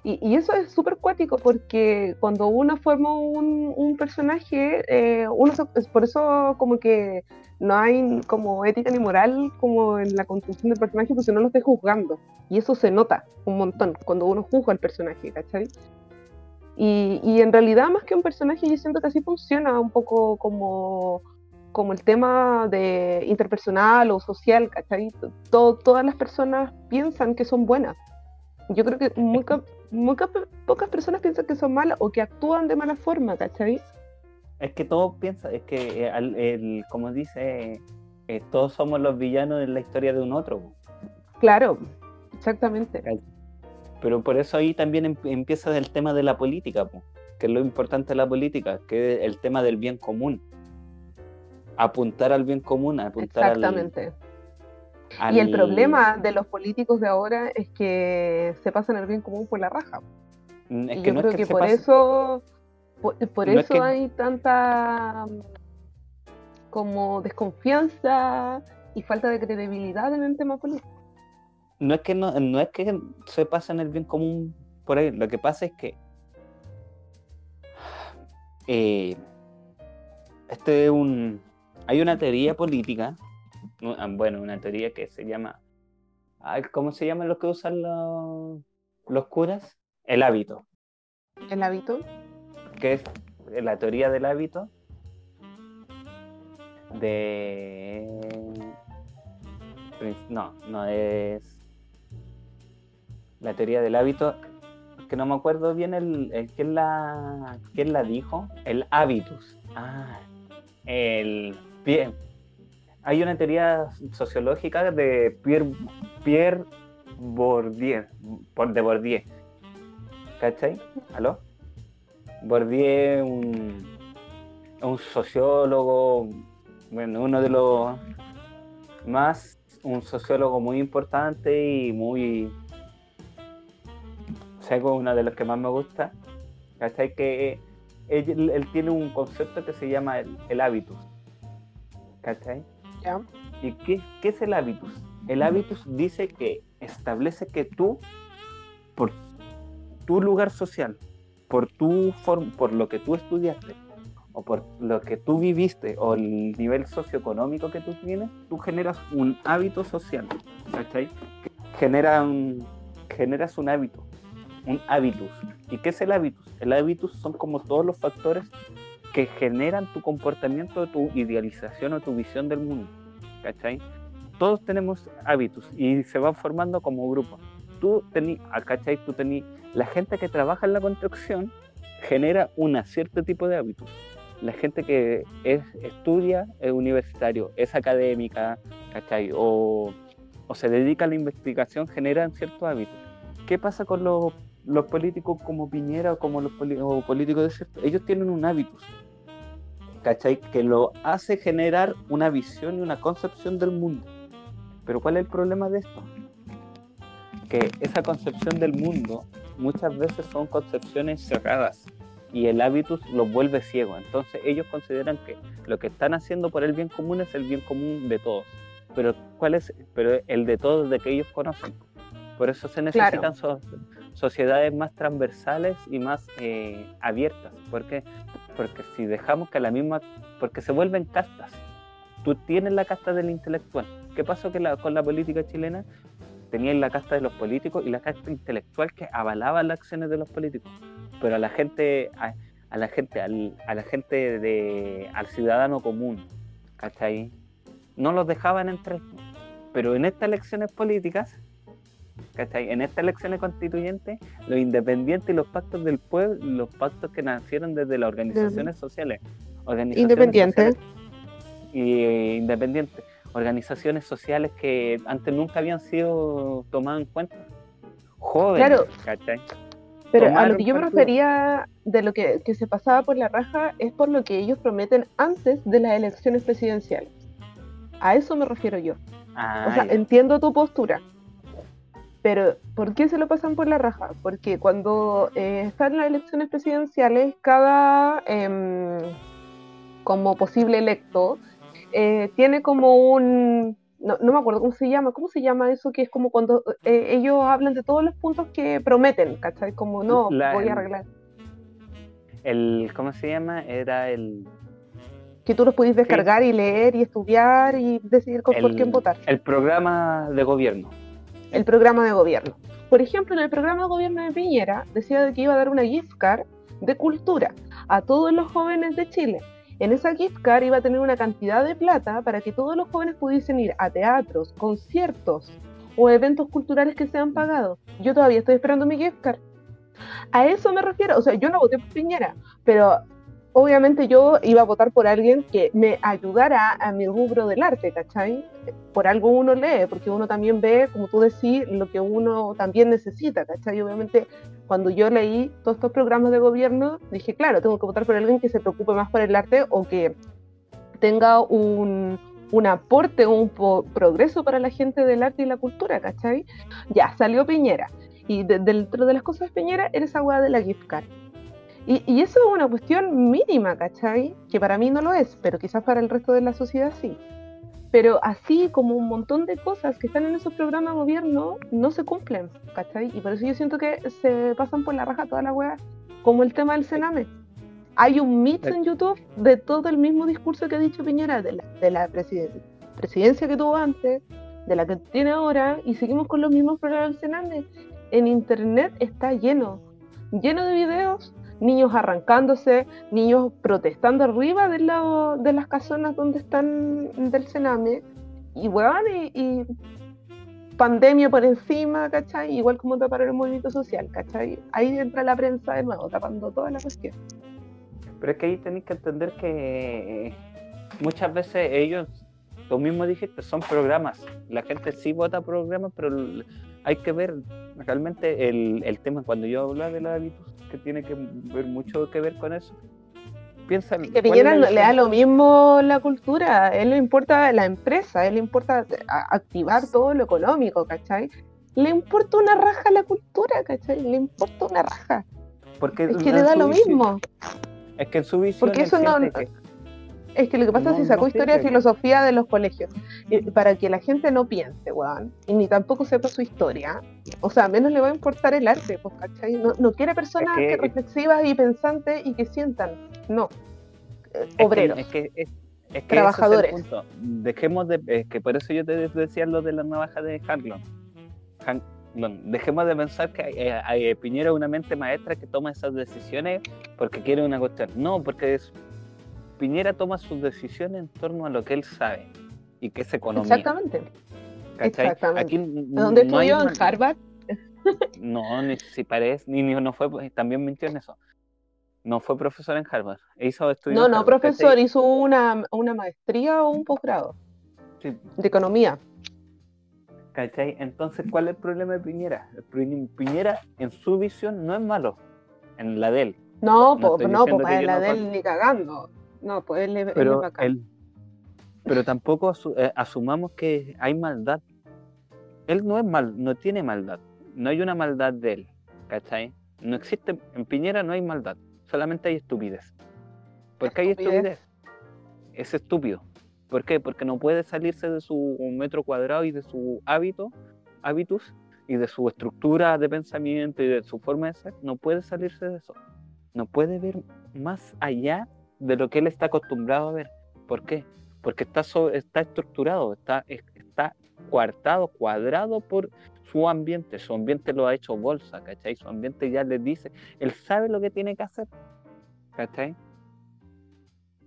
Y, eso es súper cuático porque cuando uno forma un, personaje, eh, uno por eso como que no hay como ética ni moral como en la construcción del personaje porque no lo esté juzgando. Y eso se nota un montón cuando uno juzga al personaje, ¿cachai? Y, y en realidad más que un personaje yo siento que así funciona un poco como como el tema de interpersonal o social, ¿cachai? todas las personas piensan que son buenas. Yo creo que muy, muy pocas personas piensan que son malas o que actúan de mala forma, ¿cachai? Es que todos piensan, es que, eh, el, como dice, eh, todos somos los villanos en la historia de un otro. Claro, exactamente. Pero por eso ahí también em, empieza el tema de la política, que es lo importante de la política, que es el tema del bien común. Apuntar al bien común, apuntar Exactamente. Y el problema de los políticos de ahora es que se pasan el bien común por la raja. Mm, y yo creo que, por eso, por, eso hay tanta como desconfianza y falta de credibilidad en el tema político. No es que no, no es que se pasen el bien común por ahí, lo que pasa es que eh, este es un hay una teoría política bueno, una teoría que se llama, ¿cómo se llaman los que usan los, los curas? El hábito. ¿El hábito? Que es la teoría del hábito de... No, no es... La teoría del hábito, que no me acuerdo bien el, quién, la, quién la dijo, el hábitus. Ah, el... Bien, hay una teoría sociológica de Pierre, Pierre Bourdieu, de Bourdieu. ¿Cachai? ¿Aló? Bourdieu, un, un sociólogo, bueno, uno de los más, un sociólogo muy importante y muy, o uno de los que más me gusta. ¿Cachai? Que él, tiene un concepto que se llama el, el hábitus. ¿Cachai? ¿Y qué, es el hábitus? El hábitus dice que establece que tú, por tu lugar social, por, tu por lo que tú estudiaste o por lo que tú viviste o el nivel socioeconómico que tú tienes, tú generas un hábito social, ¿cachai? Genera un, generas un hábito, un hábitus. ¿Y qué es el hábitus? El hábitus son como todos los factores que generan tu comportamiento, tu idealización o tu visión del mundo, ¿cachai? Todos tenemos hábitos y se van formando como grupos. Tú tení, ¿cachai? Tú tení, la gente que trabaja en la construcción genera un cierto tipo de hábitos la gente que es, estudia, es universitario, es académica, ¿cachai? O, se dedica a la investigación, generan ciertos hábitos. ¿Qué pasa con los, políticos como Piñera o como los políticos de cierto? Ellos tienen un hábito, ¿cachai? Que lo hace generar una visión y una concepción del mundo. Pero ¿cuál es el problema de esto? Que esa concepción del mundo muchas veces son concepciones cerradas y el hábitus los vuelve ciego. Entonces ellos consideran que lo que están haciendo por el bien común es el bien común de todos. Pero ¿cuál es? Pero el de todos de que ellos conocen. Por eso se necesitan sociedades más transversales y más eh, abiertas. ¿Por qué? Porque si dejamos que la misma, porque se vuelven castas. Tú tienes la casta del intelectual. ¿Qué pasó con la política chilena? Tenían la casta de los políticos y la casta intelectual que avalaba las acciones de los políticos pero a la gente, a, la gente, al, a la gente de, al ciudadano común, ¿cachai? No los dejaban entrar. Pero en estas elecciones políticas, ¿cachai? En estas elecciones constituyentes, los independientes y los pactos del pueblo, los pactos que nacieron desde las organizaciones sociales. Independientes. Y eh, independientes. Organizaciones sociales que antes nunca habían sido tomadas en cuenta. Jóvenes, claro. ¿cachai? Pero a lo que yo me refería de lo que, se pasaba por la raja es por lo que ellos prometen antes de las elecciones presidenciales. A eso me refiero yo. Ah, o sea, entiendo tu postura. Pero, ¿por qué se lo pasan por la raja? Porque cuando eh, están las elecciones presidenciales, cada em, como posible electo eh, tiene como un, no, no, me acuerdo cómo se llama, ¿cómo se llama eso? Que es como cuando eh, ellos hablan de todos los puntos que prometen, ¿cachai? Como no, voy a arreglar. El, ¿Cómo se llama? Era el... Que tú los pudiste descargar y leer y estudiar y decidir por quién votar. El programa de gobierno. El programa de gobierno. Por ejemplo, en el programa de gobierno de Piñera decía que iba a dar una gift card de cultura a todos los jóvenes de Chile en esa gift card iba a tener una cantidad de plata para que todos los jóvenes pudiesen ir a teatros, conciertos o eventos culturales que sean pagados. Yo todavía estoy esperando mi gift card. A eso me refiero, o sea, yo no voté por Piñera, pero obviamente yo iba a votar por alguien que me ayudara a mi rubro del arte, ¿cachai? Por algo uno lee, porque uno también ve, como tú decís, lo que uno también necesita, ¿cachai? obviamente cuando yo leí todos estos programas de gobierno, dije, claro, tengo que votar por alguien que se preocupe más por el arte o que tenga un, un aporte, un progreso para la gente del arte y la cultura, ¿cachai? Ya, salió Piñera. Y dentro de las cosas de Piñera era esa de la gift card y, eso es una cuestión mínima, ¿cachai? Que para mí no lo es, pero quizás para el resto de la sociedad sí. Pero así como un montón de cosas que están en esos programas de gobierno no se cumplen, ¿cachai? Y por eso yo siento que se pasan por la raja toda la wea, como el tema del Sename. Hay un mix en YouTube de todo el mismo discurso que ha dicho Piñera, de la, de la presidencia que tuvo antes, de la que tiene ahora, y seguimos con los mismos programas del Sename. En internet está lleno, lleno de videos niños arrancándose, niños protestando arriba de, de las casonas donde están del Sename, y weón, y, pandemia por encima, ¿cachai? Igual como tapar el movimiento social, ¿cachai? Ahí entra la prensa de nuevo, tapando toda la cuestión. Pero es que ahí tenéis que entender que muchas veces ellos, tú mismo dijiste, son programas. La gente sí vota programas, pero hay que ver realmente el, tema. Cuando yo hablo de la que tiene que ver mucho que ver con eso. Piensa que Piñera le da lo mismo la cultura, a él le importa la empresa, a él le importa activar todo lo económico, ¿cachai? Le importa una raja la cultura, ¿cachai? Le importa una raja. Porque es que le da lo mismo. Es que en su visión. Porque eso no, es que lo que pasa es que sacó historia de filosofía de los colegios. para que la gente no piense, weón. Y ni tampoco sepa su historia. O sea, menos le va a importar el arte, pues, ¿cachai? No, quiere personas reflexivas y pensantes y que sientan. No. obreros. Es que, es, que trabajadores. es. Dejemos de. Es que por eso yo te decía lo de la navaja de Hanlon. Dejemos de pensar que eh, eh, Piñera es una mente maestra que toma esas decisiones porque quiere una cuestión. No, porque es, Piñera toma sus decisiones en torno a lo que él sabe y que es economía. Exactamente. ¿cachai? Exactamente. Aquí ¿Dónde no estudió? En Harvard. No, ni si parece, ni, ni no fue, también mintió en eso. No fue profesor en Harvard. Hizo estudios No, no, Harvard, profesor, ¿cachai? hizo una, una maestría o un posgrado Sí, de economía. ¿Cachai? Entonces, ¿cuál es el problema de Piñera? El Piñera, en su visión, no es malo, en la de él. No, No po- no, que para la no de él ni cagando. No, pues él, es- él es Pero, bacán. él, pero tampoco asu- eh, asumamos que hay maldad. Él no es mal, no tiene maldad. No hay una maldad de él. ¿Cachai? No existe, en Piñera no hay maldad, solamente hay estupidez. ¿Por qué hay Estupidez. estupidez? Es estúpido. ¿Por qué? Porque no puede salirse de su metro cuadrado y de su hábito, hábitus y de su estructura de pensamiento y de su forma de ser. No puede salirse de eso. No puede ver más allá de lo que él está acostumbrado a ver. ¿Por qué? Porque está, so- está estructurado, está, es- está coartado, cuadrado por su ambiente. Su ambiente lo ha hecho bolsa, ¿cachai? Su ambiente ya le dice, él sabe lo que tiene que hacer, ¿cachai?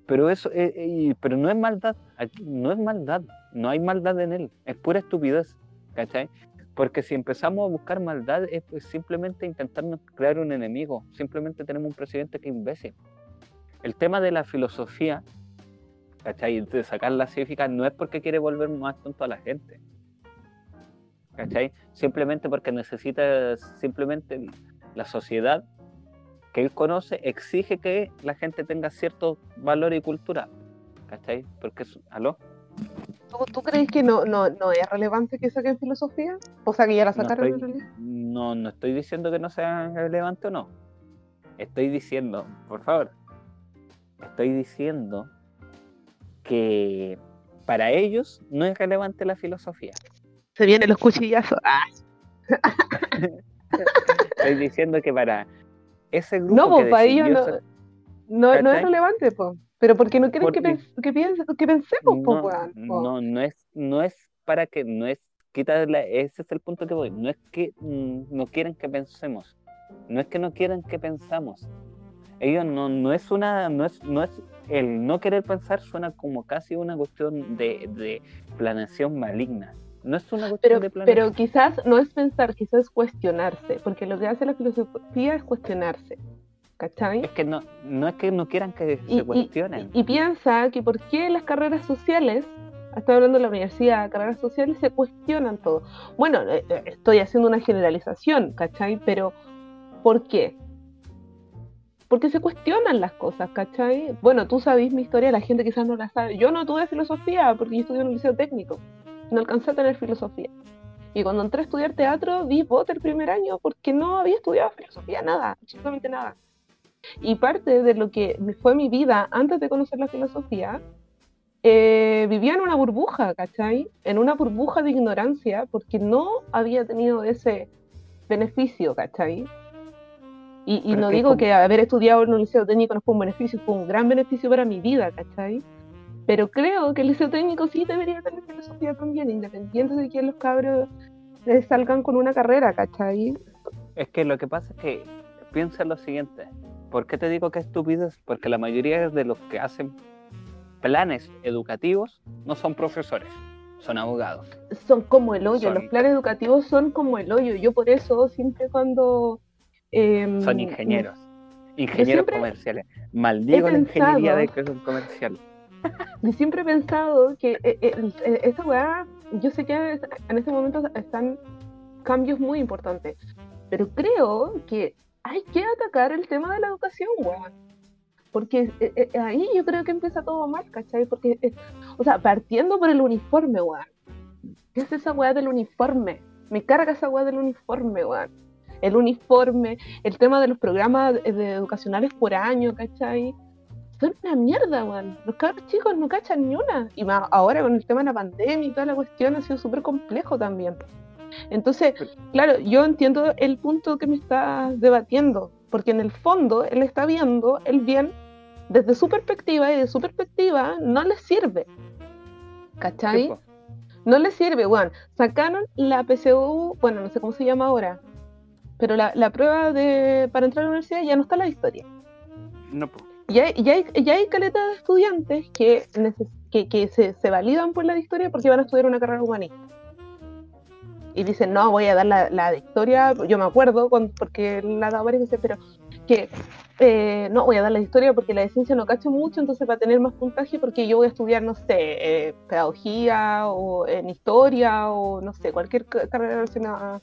Pero eso, eh, eh, pero no es maldad, no es maldad, no hay maldad en él, es pura estupidez, ¿cachai? Porque si empezamos a buscar maldad es pues, simplemente intentarnos crear un enemigo, simplemente tenemos un presidente que es imbécil. El tema de la filosofía, ¿cachai? De sacar la cívica no es porque quiere volver más tonto a la gente, ¿cachai? Simplemente porque necesita, simplemente la sociedad que él conoce exige que la gente tenga cierto valor y cultura, ¿cachai? Porque, es- ¿aló? ¿Tú, tú crees que no, no, no es relevante que saquen filosofía? O sea, que ya la No sacaron en estoy, realidad. no, no estoy diciendo que no sea relevante o no. Estoy diciendo, por favor, estoy diciendo que para ellos no es relevante la filosofía. Se vienen los cuchillazos. Ah, Estoy diciendo que para ese grupo no, pues para ellos no, ser- no, no es relevante, pues. Pero porque no quieren que, pens- que, piense- que pensemos, no, po. no, no es, no es para que, no es quitarle, ese es el punto que voy, no es que mm, no quieren que pensemos, no es que no quieran que pensamos, ellos no, no es una, no es, no es, el no querer pensar suena como casi una cuestión de, de planeación maligna, no es una cuestión Pero, de planeación. pero quizás no es pensar, quizás es cuestionarse, porque lo que hace la filosofía es cuestionarse, ¿cachai? es que no, no es que no quieran que Y, se cuestionen, y- y piensa que por qué las carreras sociales, estoy hablando de la universidad, carreras sociales se cuestionan todo. Bueno, eh, eh, estoy haciendo una generalización, ¿cachai? Pero ¿por qué? Porque se cuestionan las cosas, ¿cachai? Bueno, tú sabes mi historia, la gente quizás no la sabe. Yo no tuve filosofía porque yo estudié en un liceo técnico. No alcancé a tener filosofía. Y cuando entré a estudiar teatro, di voto el primer año porque no había estudiado filosofía, nada, absolutamente nada. Y parte de lo que fue mi vida antes de conocer la filosofía, eh, vivía en una burbuja, ¿cachai? En una burbuja de ignorancia porque no había tenido ese beneficio, ¿cachai? Y, y no digo como- que haber estudiado en un liceo técnico no fue un beneficio, fue un gran beneficio para mi vida, ¿cachai? Pero creo que el liceo técnico sí debería tener filosofía también, independiente de que los cabros eh, salgan con una carrera, ¿cachai? Es que lo que pasa es que piensa en lo siguiente. ¿Por qué te digo que es estupidez? Porque la mayoría de los que hacen planes educativos no son profesores, son abogados. son como el hoyo, Son- los planes educativos son como el hoyo. Yo por eso siempre cuando... em, Son ingenieros. Ingenieros comerciales. Maldigo la ingeniería de que son comerciales. Yo siempre he pensado que eh, eh, eh, esta weá, yo sé que es- en este momento están cambios muy importantes, pero creo que hay que atacar el tema de la educación, weá. Porque ahí yo creo que empieza todo mal, ¿cachai? Porque, o sea, partiendo por el uniforme, weá. ¿Qué es esa weá del uniforme? Me carga esa weá del uniforme, weá. El uniforme, el tema de los programas de- educacionales por año, ¿cachai? son una mierda, weón. Los cabros chicos no cachan ni una. Y más ahora con el tema de la pandemia y toda la cuestión ha sido súper complejo también. Entonces, claro, yo entiendo el punto que me está debatiendo, porque en el fondo él está viendo el bien desde su perspectiva y de su perspectiva no les sirve. ¿Cachai? no les sirve, bueno, sacaron la PSU, bueno, no sé cómo se llama ahora, pero la, prueba de, para entrar a la universidad ya no está en la historia. No, pues. Ya, ya, hay, ya hay caleta de estudiantes que, que, se, validan por la historia porque van a estudiar una carrera humanista. Y dicen, no, voy a dar la, la de historia, yo me acuerdo, porque la dado varias veces, pero que eh, no voy a dar la historia porque la de ciencia no cacho mucho, entonces va a tener más puntaje porque yo voy a estudiar, no sé, eh, pedagogía o en historia o no sé, cualquier carrera relacionada.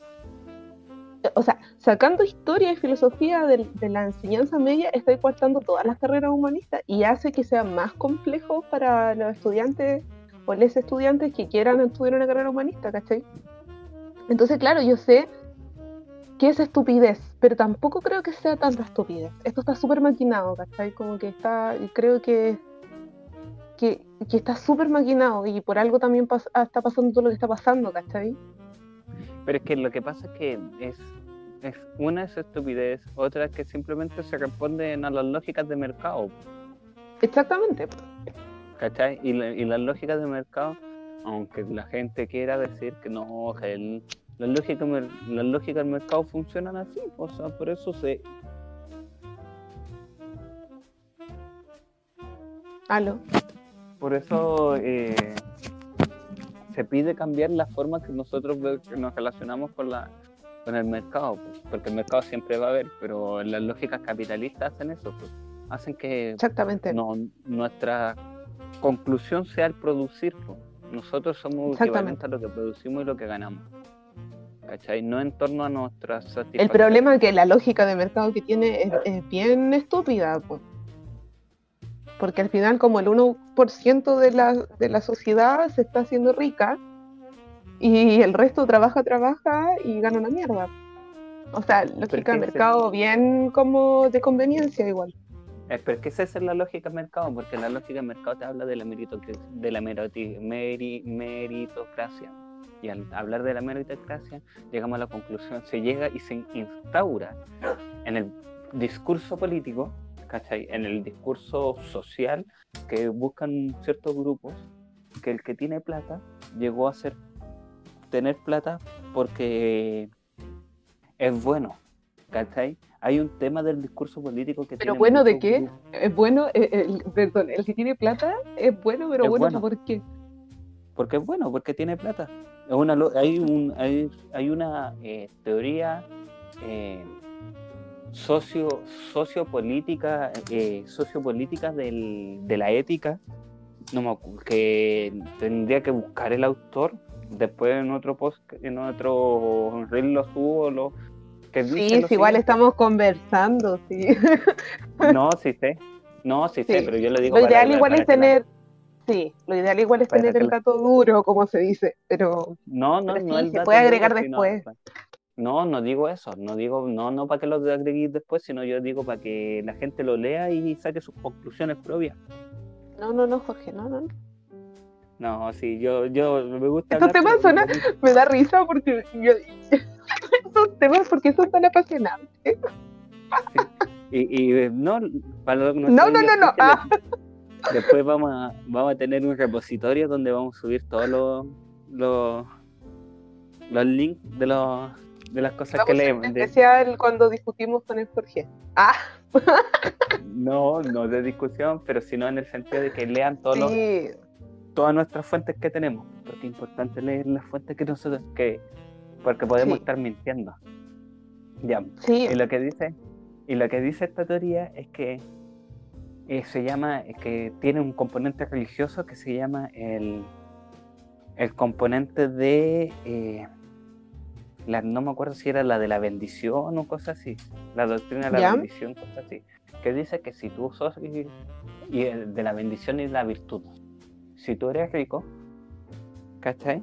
O sea, sacando historia y filosofía de, la enseñanza media, estoy cortando todas las carreras humanistas y hace que sea más complejo para los estudiantes o les estudiantes que quieran estudiar una carrera humanista, ¿cachai? Entonces, claro, yo sé que es estupidez, pero tampoco creo que sea tanta estupidez. Esto está súper maquinado, ¿cachai? Como que está, creo que, que, está súper maquinado y por algo también está pasando todo lo que está pasando, ¿cachai? Pero es que lo que pasa es que es, es una es estupidez, otra es que simplemente se responden a las lógicas de mercado. Exactamente. ¿Cachai? Y, y las lógicas de mercado, aunque la gente quiera decir que no, que el las lógicas la lógica del mercado funcionan así, o sea, por eso se... Aló. Por eso eh, se pide cambiar la forma que nosotros nos relacionamos con la con el mercado, pues, porque el mercado siempre va a haber, pero las lógicas capitalistas hacen eso, pues, hacen que Exactamente. No, nuestra conclusión sea el producir. Pues. Nosotros somos equivalentes a lo que producimos y lo que ganamos. ¿cachai? No en torno a nuestras satisfacción. El problema es que la lógica de mercado que tiene es, bien estúpida, porque al final como el 1% de la, de la sociedad se está haciendo rica y el resto trabaja, trabaja y gana una mierda. O sea, lógica de mercado bien como de conveniencia igual. Es porque esa es la lógica de mercado, porque la lógica de mercado te habla de la, de la meritocracia y al hablar de la meritocracia llegamos a la conclusión, se llega y se instaura en el discurso político, ¿cachai? En el discurso social que buscan ciertos grupos, que el que tiene plata llegó a ser tener plata porque es bueno, ¿cachai? Hay un tema del discurso político que... Pero bueno, ¿de qué? Es bueno, eh, el, perdón, el que tiene plata es bueno, pero bueno, ¿por qué? Porque es bueno, porque tiene plata una, hay, un, hay, hay una eh, teoría eh, socio, sociopolítica, eh, sociopolítica del, de la ética. No que tendría que buscar el autor después en otro post en otro reel lo subo lo que sí, igual estamos conversando sí. No sí sé. No sí, sé pero yo le digo lo ideal igual es tener Sí, lo ideal igual es tener el dato duro, como se dice, pero no, no, no se puede agregar después. No, no digo eso, no digo, no, no para que lo agreguéis después, sino yo digo para que la gente lo lea y saque sus conclusiones propias. No, no, no, Jorge, no, no. No, sí, yo, yo me gusta. Estos temas son, me da risa porque yo, estos temas porque son tan apasionantes. Y, y, no, para no, no, no, no. Ah. Después vamos a, vamos a tener un repositorio donde vamos a subir todos los, los, los links de, los, de las cosas que leemos. En especial cuando discutimos con el Jorge. Ah. No, no de discusión, pero sino en el sentido de que lean todos todas nuestras fuentes que tenemos. Porque es importante leer las fuentes que nosotros, que, porque podemos estar mintiendo. Ya. Sí. Y lo que dice, y lo que dice esta teoría es que eh, se llama, que tiene un componente religioso que se llama el, el componente de, eh, la, no me acuerdo si era la de la bendición o cosas así, la doctrina de la bendición, cosas así, que dice que si tú sos, y, y de la bendición y la virtud, si tú eres rico, ¿cachai?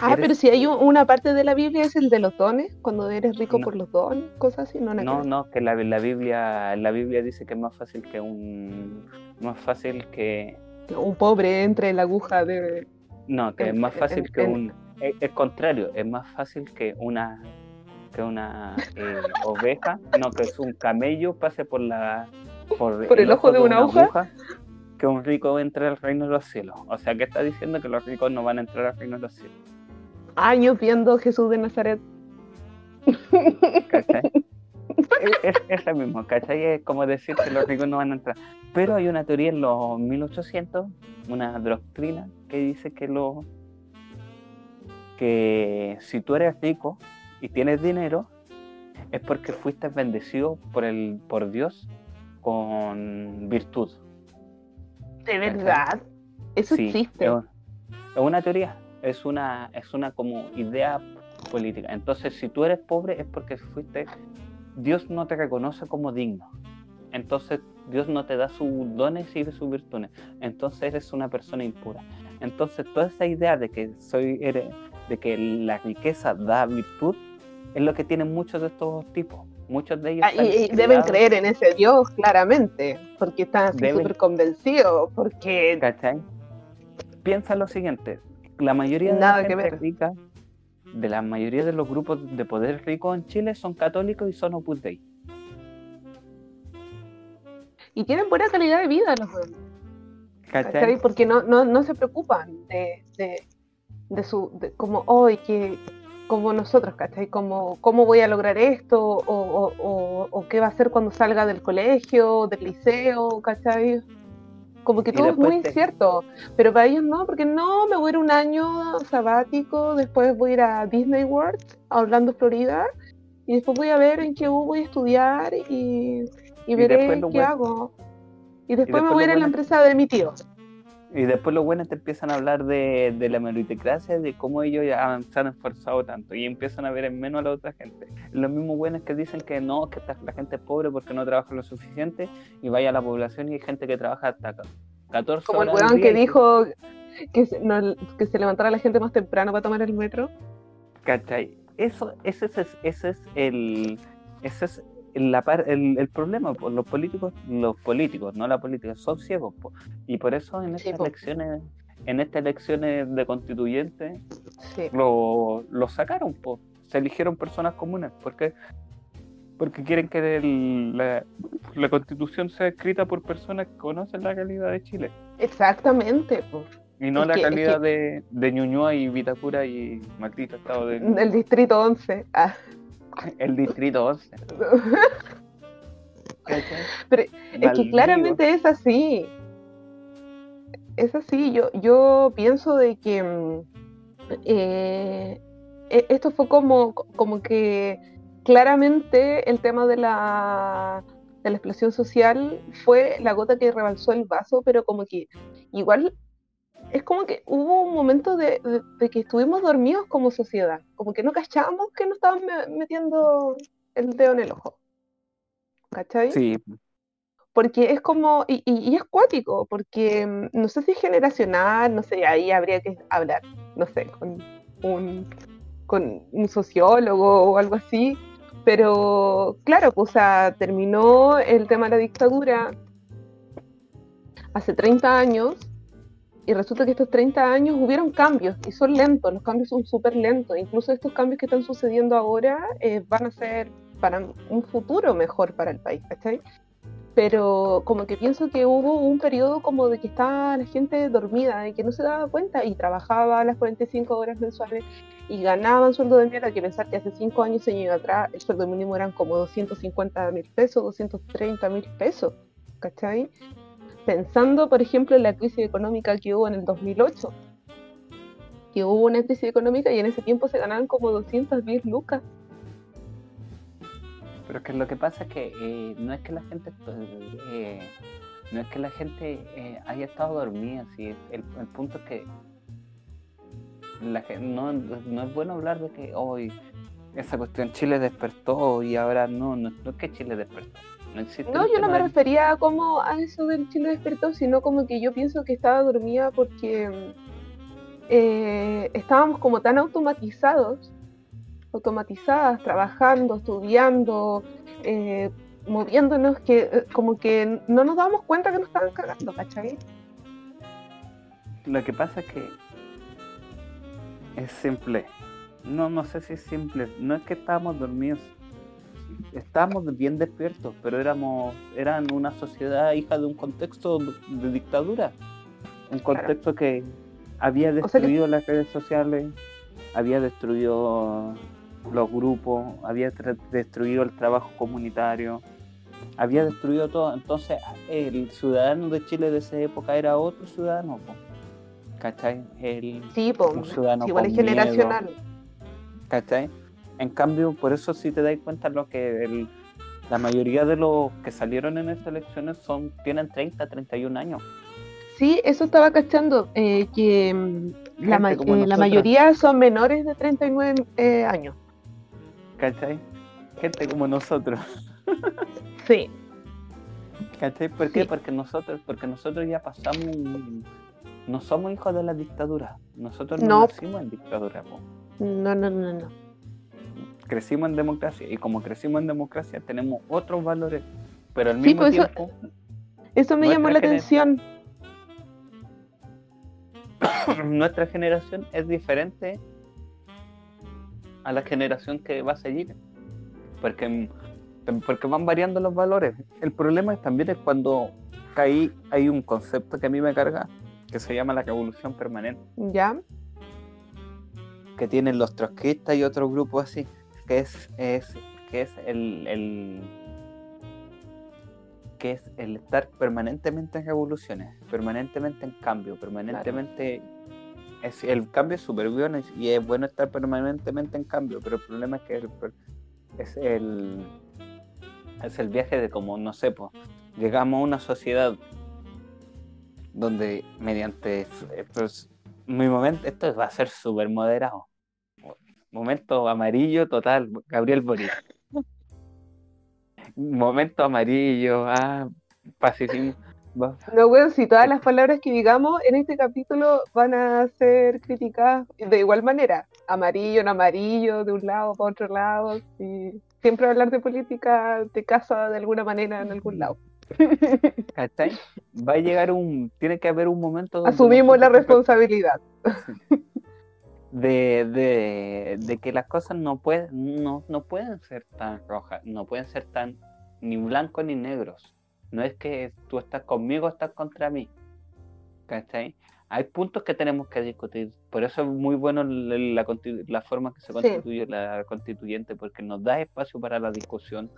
Ah, pero si hay una parte de la Biblia es el de los dones, cuando eres rico por los dones, cosas así, no. No, no, que la, la, Biblia, la Biblia dice que es más fácil que un, más fácil que un pobre entre la aguja de. No, que es más fácil que un, es, contrario, es más fácil que una, que una eh, oveja, no, que es un camello pase por la, por, ¿Por el ojo de una aguja? que un rico entre al reino de los cielos. O sea, que está diciendo que los ricos no van a entrar al reino de los cielos. Años viendo Jesús de Nazaret. ¿Cachai? es, es, lo mismo, ¿cachai? Es como decir que los ricos no van a entrar. Pero hay una teoría en los 1800, una doctrina, que dice que, lo, que si tú eres rico y tienes dinero, es porque fuiste bendecido por, el, por Dios con virtud. ¿De verdad? Eso existe. Es una teoría, es una, es una como idea política. Entonces, si tú eres pobre es porque fuiste, Dios no te reconoce como digno. Entonces, Dios no te da sus dones y sus virtudes. Entonces, eres una persona impura. Entonces, toda esa idea de que soy, de que la riqueza da virtud, es lo que tienen muchos de estos tipos. Muchos de ellos. Ah, y, deben creer en ese Dios, claramente, porque están súper convencidos. Porque. ¿Cachai? Piensa lo siguiente: la mayoría de la gente rica, de la mayoría de los grupos de poder rico en Chile son católicos y son Opus Dei. Y tienen buena calidad de vida los ¿Cachai? Porque no, no, no se preocupan de, de, su. De, como hoy, que como nosotros, ¿cachai? Como, ¿Cómo voy a lograr esto? O, qué va a hacer cuando salga del colegio, del liceo, ¿cachai? Como que todo es muy incierto, pero para ellos no, porque no, me voy a ir un año sabático, después voy a ir a Disney World, a Orlando, Florida, y después voy a ver en qué voy a estudiar y, veré qué hago. Y después, me voy a ir a la empresa de mi tío. Y después los buenos te empiezan a hablar de, de la meritocracia, de cómo ellos ya se han esforzado tanto y empiezan a ver en menos a la otra gente. Los mismos buenos que dicen que no, que la gente es pobre porque no trabaja lo suficiente y vaya a la población y hay gente que trabaja hasta 14 Como el weón que dijo que se, que se levantara la gente más temprano para tomar el metro. ¿Cachai? Eso, ese, es, ese es el... Ese es la el, el, problema, pues, los políticos, los políticos, no la política, son ciegos, y por eso en estas elecciones, en estas elecciones de constituyentes, lo, lo, sacaron, pues, se eligieron personas comunes, porque porque quieren que la, la, constitución sea escrita por personas que conocen la realidad de Chile. Exactamente, pues. Y no la calidad de, de Ñuñoa y Vitacura y maldito estado de... Del distrito 11. Ah. El distrito 11. Pero es que claramente es así. Es así. Yo, yo pienso de que mm, eh, e, esto fue como, como que claramente el tema de la, de la explosión social fue la gota que rebalsó el vaso, pero como que igual es como que hubo un momento de, que estuvimos dormidos como sociedad, como que no cachábamos que nos estaban metiendo el dedo en el ojo. ¿Cachai? Sí. Porque es como, y, y, es cuático, porque mm, no sé si es generacional, no sé, ahí habría que hablar, no sé, con un, con un sociólogo o algo así, pero claro, pues, terminó el tema de la dictadura hace 30 años y resulta que estos 30 años hubieron cambios y son lentos, los cambios son súper lentos. Incluso estos cambios que están sucediendo ahora eh, van a ser para un futuro mejor para el país, ¿cachai? Pero como que pienso que hubo un periodo como de que estaba la gente dormida, de que no se daba cuenta y trabajaba las 45 horas mensuales y ganaban sueldo de mierda, que pensar que hace 5 años, años atrás, el sueldo mínimo eran como 250 mil pesos, 230 mil pesos, ¿cachai? Pensando, por ejemplo, en la crisis económica que hubo en el 2008, que hubo una crisis económica y en ese tiempo se ganaban como 210 lucas. Pero que lo que pasa es que eh, no es que la gente eh, no es que la gente eh, haya estado dormida, el, el, punto es que la, no, no es bueno hablar de que hoy esa cuestión Chile despertó y ahora no, no es que Chile despertó no, yo no me refería como a eso del Chile despertó, sino como que yo pienso que estaba dormida porque eh, estábamos como tan automatizados, automatizadas, trabajando, estudiando, eh, moviéndonos, que eh, como que no nos dábamos cuenta que nos estaban cagando, ¿cachai? Lo que pasa es que es simple. No, no sé si es simple. No es que estábamos dormidos estábamos bien despiertos, pero éramos, eran una sociedad hija de un contexto de dictadura, un contexto que había destruido las redes sociales, había destruido los grupos, había destruido el trabajo comunitario, había destruido todo. Entonces, el ciudadano de Chile de esa época era otro ciudadano, ¿cachai? El, sí, un ciudadano igual es generacional. ¿cachai? En cambio, por eso si te das cuenta lo que la mayoría de los que salieron en estas elecciones son tienen 30, 31 años. Sí, eso estaba cachando, eh, que mm, la, eh, la, mayoría son menores de 39 eh, años. ¿Cachai? Gente como nosotros. Sí. ¿Cachai? ¿Por qué? Porque nosotros, porque nosotros ya pasamos, no somos hijos de la dictadura. Nosotros no, nacimos en dictadura. No, no, no, no. Crecimos en democracia y como crecimos en democracia tenemos otros valores, pero al mismo pues tiempo... Eso, me llamó la atención. nuestra generación es diferente a la generación que va a seguir. Porque porque van variando los valores. El problema también es cuando caí, hay un concepto que a mí me carga, que se llama la evolución permanente. ¿Ya? Que tienen los trotskistas y otros grupos así, que es, es, que es el, que es el estar permanentemente en evoluciones, permanentemente en cambio, permanentemente... Es, el cambio es súper bueno y es bueno estar permanentemente en cambio, pero el problema es que es el es el viaje de como, no sé, pues, llegamos a una sociedad donde mediante pues, mi momento, esto va a ser súper moderado. Momento amarillo total, Gabriel Boris. Momento amarillo, ah, pacifismo. No, bueno, si todas las palabras que digamos en este capítulo van a ser criticadas de igual manera. Amarillo, en amarillo, de un lado para otro lado. Y siempre hablar de política te casa de alguna manera en algún lado. ¿Cachai? Va a llegar un. Tiene que haber un momento. Donde Asumimos la responsabilidad. De, de, de, que las cosas no pueden, no, no pueden ser tan rojas, no pueden ser tan ni blancos ni negros no es que tú estás conmigo o estás contra mí. ¿Cachai? Hay puntos que tenemos que discutir. Por eso es muy bueno la, la forma que se constituye la constituyente, porque nos da espacio para la discusión.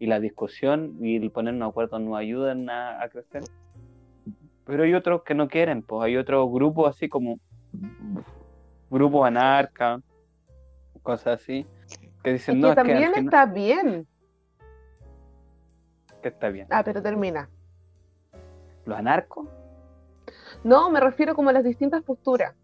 Y la discusión y el ponernos de acuerdo nos ayudan a, crecer. Pero hay otros que no quieren, pues hay otros grupos así como grupos anarca, cosas así, que dicen no. Que también está bien que está bien. Ah, pero termina. ¿Los anarcos? No, me refiero como a las distintas posturas.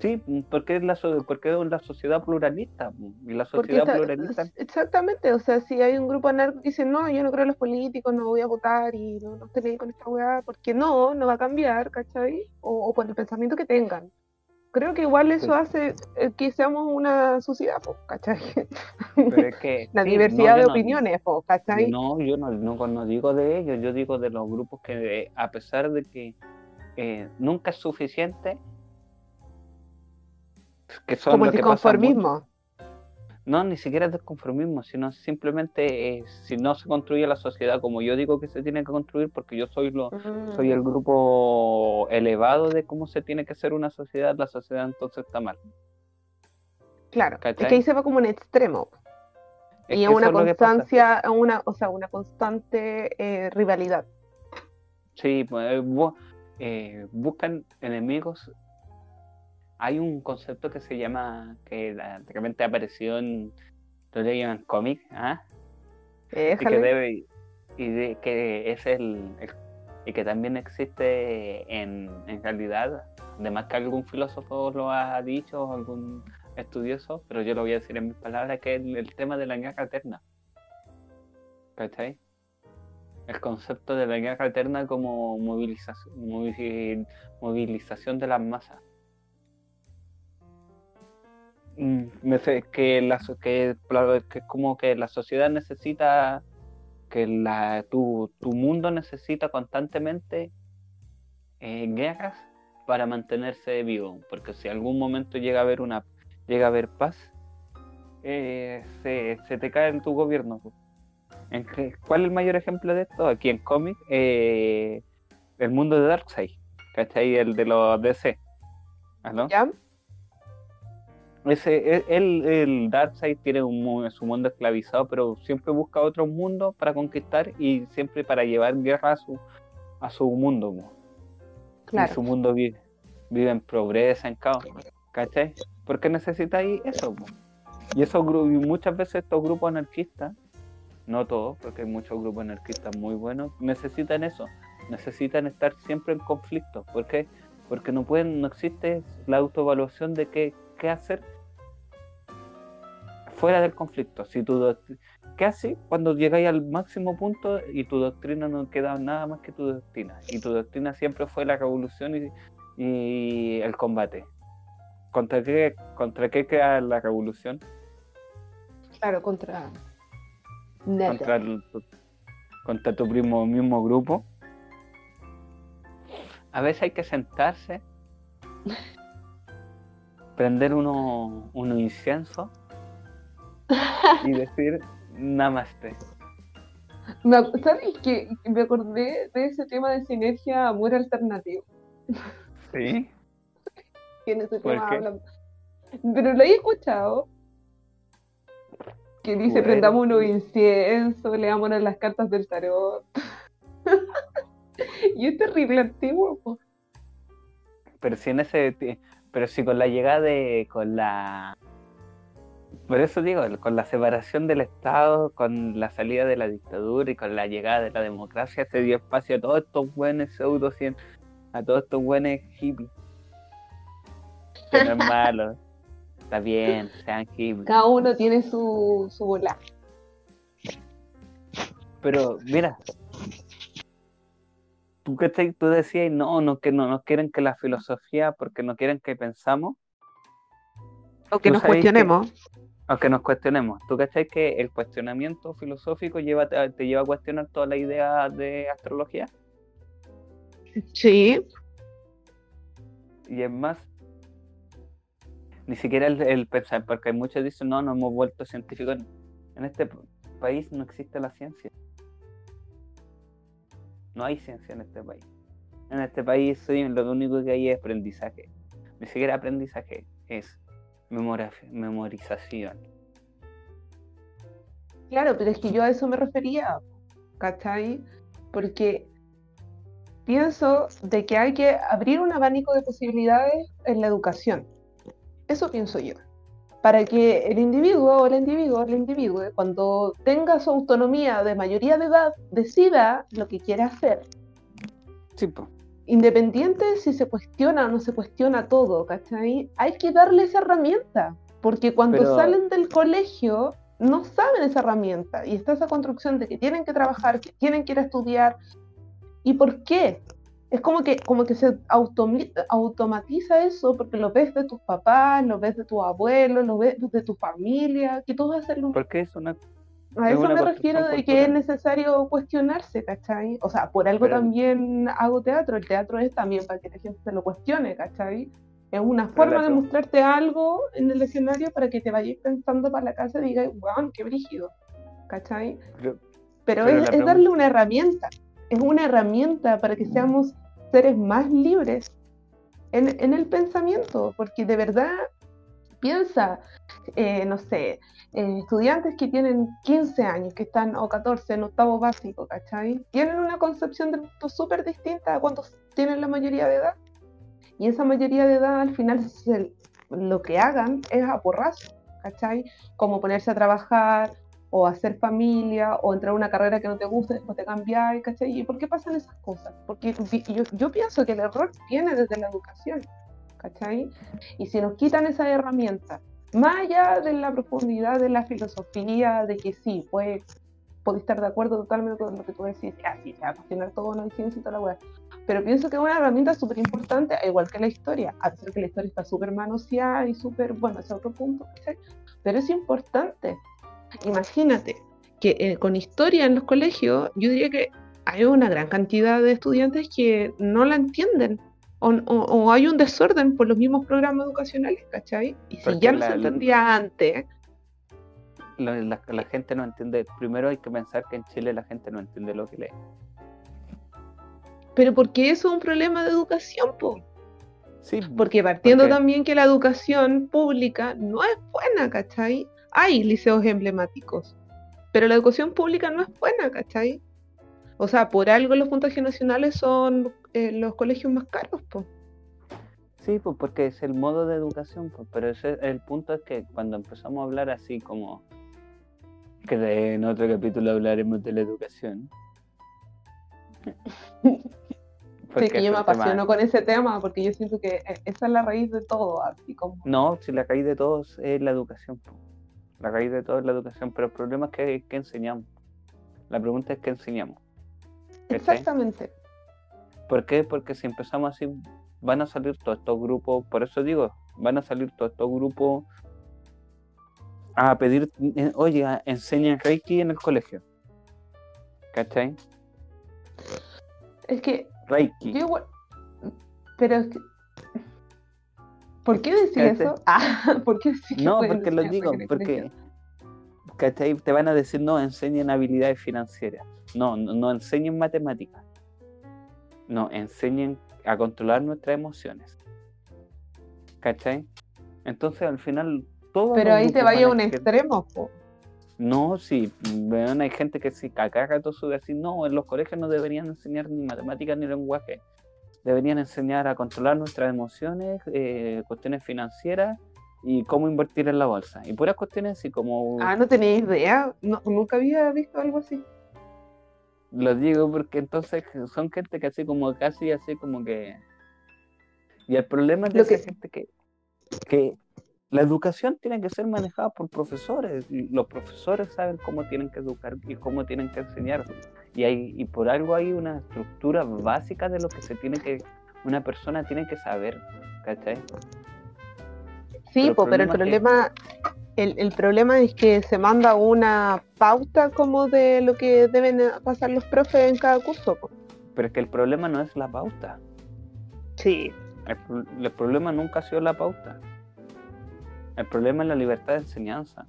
Sí, porque es la, porque es la sociedad pluralista. Y la sociedad pluralista. Exactamente, o sea, si hay un grupo anarco que dice, no, yo no creo en los políticos, no voy a votar y no, no estoy con esta weá, porque no, no va a cambiar, ¿cachai? O, o por el pensamiento que tengan creo que igual eso hace eh, que seamos una sociedad, ¿cachai? la diversidad de opiniones, ¿cachai? No, yo no, no, digo de ellos, yo digo de los grupos que a pesar de que eh, nunca es suficiente, que son Como el conformismo no, ni siquiera es desconformismo, sino simplemente eh, si no se construye la sociedad como yo digo que se tiene que construir, porque yo soy lo, soy el mm. grupo elevado de cómo se tiene que ser una sociedad, la sociedad entonces está mal. Claro, es que ahí se va como un extremo. y es una constancia, una, o sea, una constante eh, rivalidad. Sí, pues, eh, buscan enemigos hay un concepto que se llama, que realmente apareció en, lo llaman cómic, ¿ah? y que debe, y de, que es el, y que también existe en, en realidad, además que algún filósofo lo ha dicho, algún estudioso, pero yo lo voy a decir en mis palabras, que es el, tema de la guerra eterna. ¿Cachai? El concepto de la guerra eterna como movilización, movilización de las masas. Mm, que, la, que, que como que la sociedad necesita, que la, tu, tu mundo necesita constantemente eh, guerras para mantenerse vivo, porque si algún momento llega a haber una llega a haber paz, eh, se, se, te cae en tu gobierno. ¿En ¿Cuál es el mayor ejemplo de esto? Aquí en cómic, eh, el mundo de Darkseid, ¿cachai? El de los DC. ¿no? ¿Ya? Ese, e, el, el Darkseid tiene un, su mundo esclavizado, pero siempre busca otro mundo para conquistar y siempre para llevar guerra a su, a su mundo. Claro. Y su mundo vive, vive en progreso, en caos. ¿Cachai? Porque necesitáis eso. Y eso muchas veces estos grupos anarquistas, no todos, porque hay muchos grupos anarquistas muy buenos, necesitan eso. Necesitan estar siempre en conflicto. ¿Por qué? Porque no pueden, no existe la autoevaluación de qué, qué hacer fuera del conflicto. Si tu ¿Qué haces cuando llegáis al máximo punto y tu doctrina no queda nada más que tu doctrina? Y tu doctrina siempre fue la revolución y, el combate. ¿Contra qué, ¿Contra qué queda la revolución? Claro, contra... Contra, tu, contra tu primo, mismo grupo. A veces hay que sentarse, prender unos uno inciensos y decir namaste. ¿Sabes que me acordé de ese tema de sinergia amor alternativo? Sí. en ese tema Pero lo he escuchado. Que dice, prendamos unos incienso, leámonos las cartas del tarot. y es terrible antiguo. Pero si en ese... Pero si con la llegada de... Con la por eso digo, con la separación del Estado, con la salida de la dictadura y con la llegada de la democracia, se dio espacio a todos estos buenos pseudo a todos estos buenos hippies. Que no es malo. Está bien, sean hippies. Cada uno tiene su, su bola. Pero, mira, tú que tú decías, no, no, que no, no quieren que la filosofía, porque no quieren que pensamos. O que nos cuestionemos aunque nos cuestionemos. ¿Tú cachai que el cuestionamiento filosófico lleva, te lleva a cuestionar toda la idea de astrología? Sí. Y es más, ni siquiera el, pensar, porque hay muchos dicen, no, nos hemos vuelto científicos. En este país no existe la ciencia. No hay ciencia en este país. En este país sí, lo único que hay es aprendizaje. Ni siquiera aprendizaje, es memorización. Claro, pero es que yo a eso me refería, ¿cachai? Porque pienso de que hay que abrir un abanico de posibilidades en la educación. Eso pienso yo. Para que el individuo o el individuo, el individuo, cuando tenga su autonomía de mayoría de edad, decida lo que quiere hacer. Sí, pues independiente si se cuestiona o no se cuestiona todo, ¿cachai? Hay que darle esa herramienta, porque cuando salen del colegio no saben esa herramienta y está esa construcción de que tienen que trabajar, que tienen que ir a estudiar. ¿Y por qué? Es como que, como que se automatiza eso porque lo ves de tus papás, lo ves de tus abuelos, lo ves de tu familia, que tú vas a hacerlo. Porque es una a eso me refiero de que es necesario cuestionarse, ¿cachai? O sea, por algo también hago teatro. El teatro es también para que la gente se lo cuestione, ¿cachai? Es una forma de mostrarte algo en el escenario para que te vayas pensando para la casa y digas, wow, qué brígido, ¿cachai? Pero, es, darle una herramienta. Es una herramienta para que seamos seres más libres en, en el pensamiento, porque de verdad piensa, eh, no sé, eh, estudiantes que tienen 15 años, que están, o 14 en octavo básico, ¿cachai? Tienen una concepción del mundo súper distinta a cuando tienen la mayoría de edad. Y esa mayoría de edad, al final, lo que hagan es a porrazo, ¿cachai? Como ponerse a trabajar, o hacer familia, o entrar a una carrera que no te gusta, después te cambiar, ¿cachai? ¿Y por qué pasan esas cosas? Porque yo pienso que el error viene desde la educación. ¿Cachai? Y si nos quitan esa herramienta, más allá de la profundidad de la filosofía, de que sí, pues, puedo estar de acuerdo totalmente con lo que tú decís, que así se a cuestionar todo, no hay ciencia y toda la weá. Pero pienso que es una herramienta súper importante, igual que la historia, a pesar que la historia está súper manoseada y súper, bueno, ese es otro punto, ¿cachai? Pero es importante. Imagínate que eh, con historia en los colegios, yo diría que hay una gran cantidad de estudiantes que no la entienden o, hay un desorden por los mismos programas educacionales, ¿cachai? Y si ya no se entendía antes, la, la- la gente no entiende. Primero hay que pensar que en Chile la gente no entiende lo que lee. Pero porque eso es un problema de educación, po. Sí, Porque partiendo Porque- también que la educación pública no es buena, ¿cachai? Hay liceos emblemáticos, pero la educación pública no es buena, ¿cachai? O sea, por algo los puntajes nacionales son eh, los colegios más caros, po. Sí, pues porque es el modo de educación, pues, pero ese, el punto es que cuando empezamos a hablar así como que en otro capítulo hablaremos de la educación. Sí, que yo me tema- apasiono con ese tema porque yo siento que eh, esa es la raíz de todo, así como... No, si la raíz de todos es la educación. La raíz de todo es la educación, pero el problema es que, que enseñamos. La pregunta es qué enseñamos. Exactamente. ¿Por qué? Porque si empezamos así, van a salir todos estos grupos, por eso digo, van a salir todos estos grupos a pedir, eh, oye, enseñan Reiki en el colegio. ¿Cachai? Es que Reiki. yo igual... Pero es que... ¿Por qué decir eso? Ah, ¿por qué decir No, porque lo digo, porque? ¿cachai? te van a decir, no, enseñen habilidades financieras. No, no, no enseñen matemáticas. No, enseñen a controlar nuestras emociones. ¿Cachai? Entonces al final todo. Pero ahí te vaya a un extremo, po. No, sí, hay gente que si cacaga todo su así, no, en los colegios no deberían enseñar ni matemáticas ni lenguaje. Deberían enseñar a controlar nuestras emociones, eh, cuestiones financieras y cómo invertir en la bolsa. Y puras cuestiones así como Ah, no tenía idea. No, nunca había visto algo así. Lo digo porque entonces son gente que así como casi así como que. Y el problema es de esa que- gente que, que la educación tiene que ser manejada por profesores. y los profesores saben cómo tienen que educar y cómo tienen que enseñar. Y, hay, y por algo hay una estructura básica de lo que se tiene que. Una persona tiene que saber. ¿Cachai? Sí, el pero el problema es problema, el, el problema es que se manda una pauta como de lo que deben pasar los profes en cada curso. Pero es que el problema no es la pauta. Sí. El, el problema nunca ha sido la pauta. El problema es la libertad de enseñanza.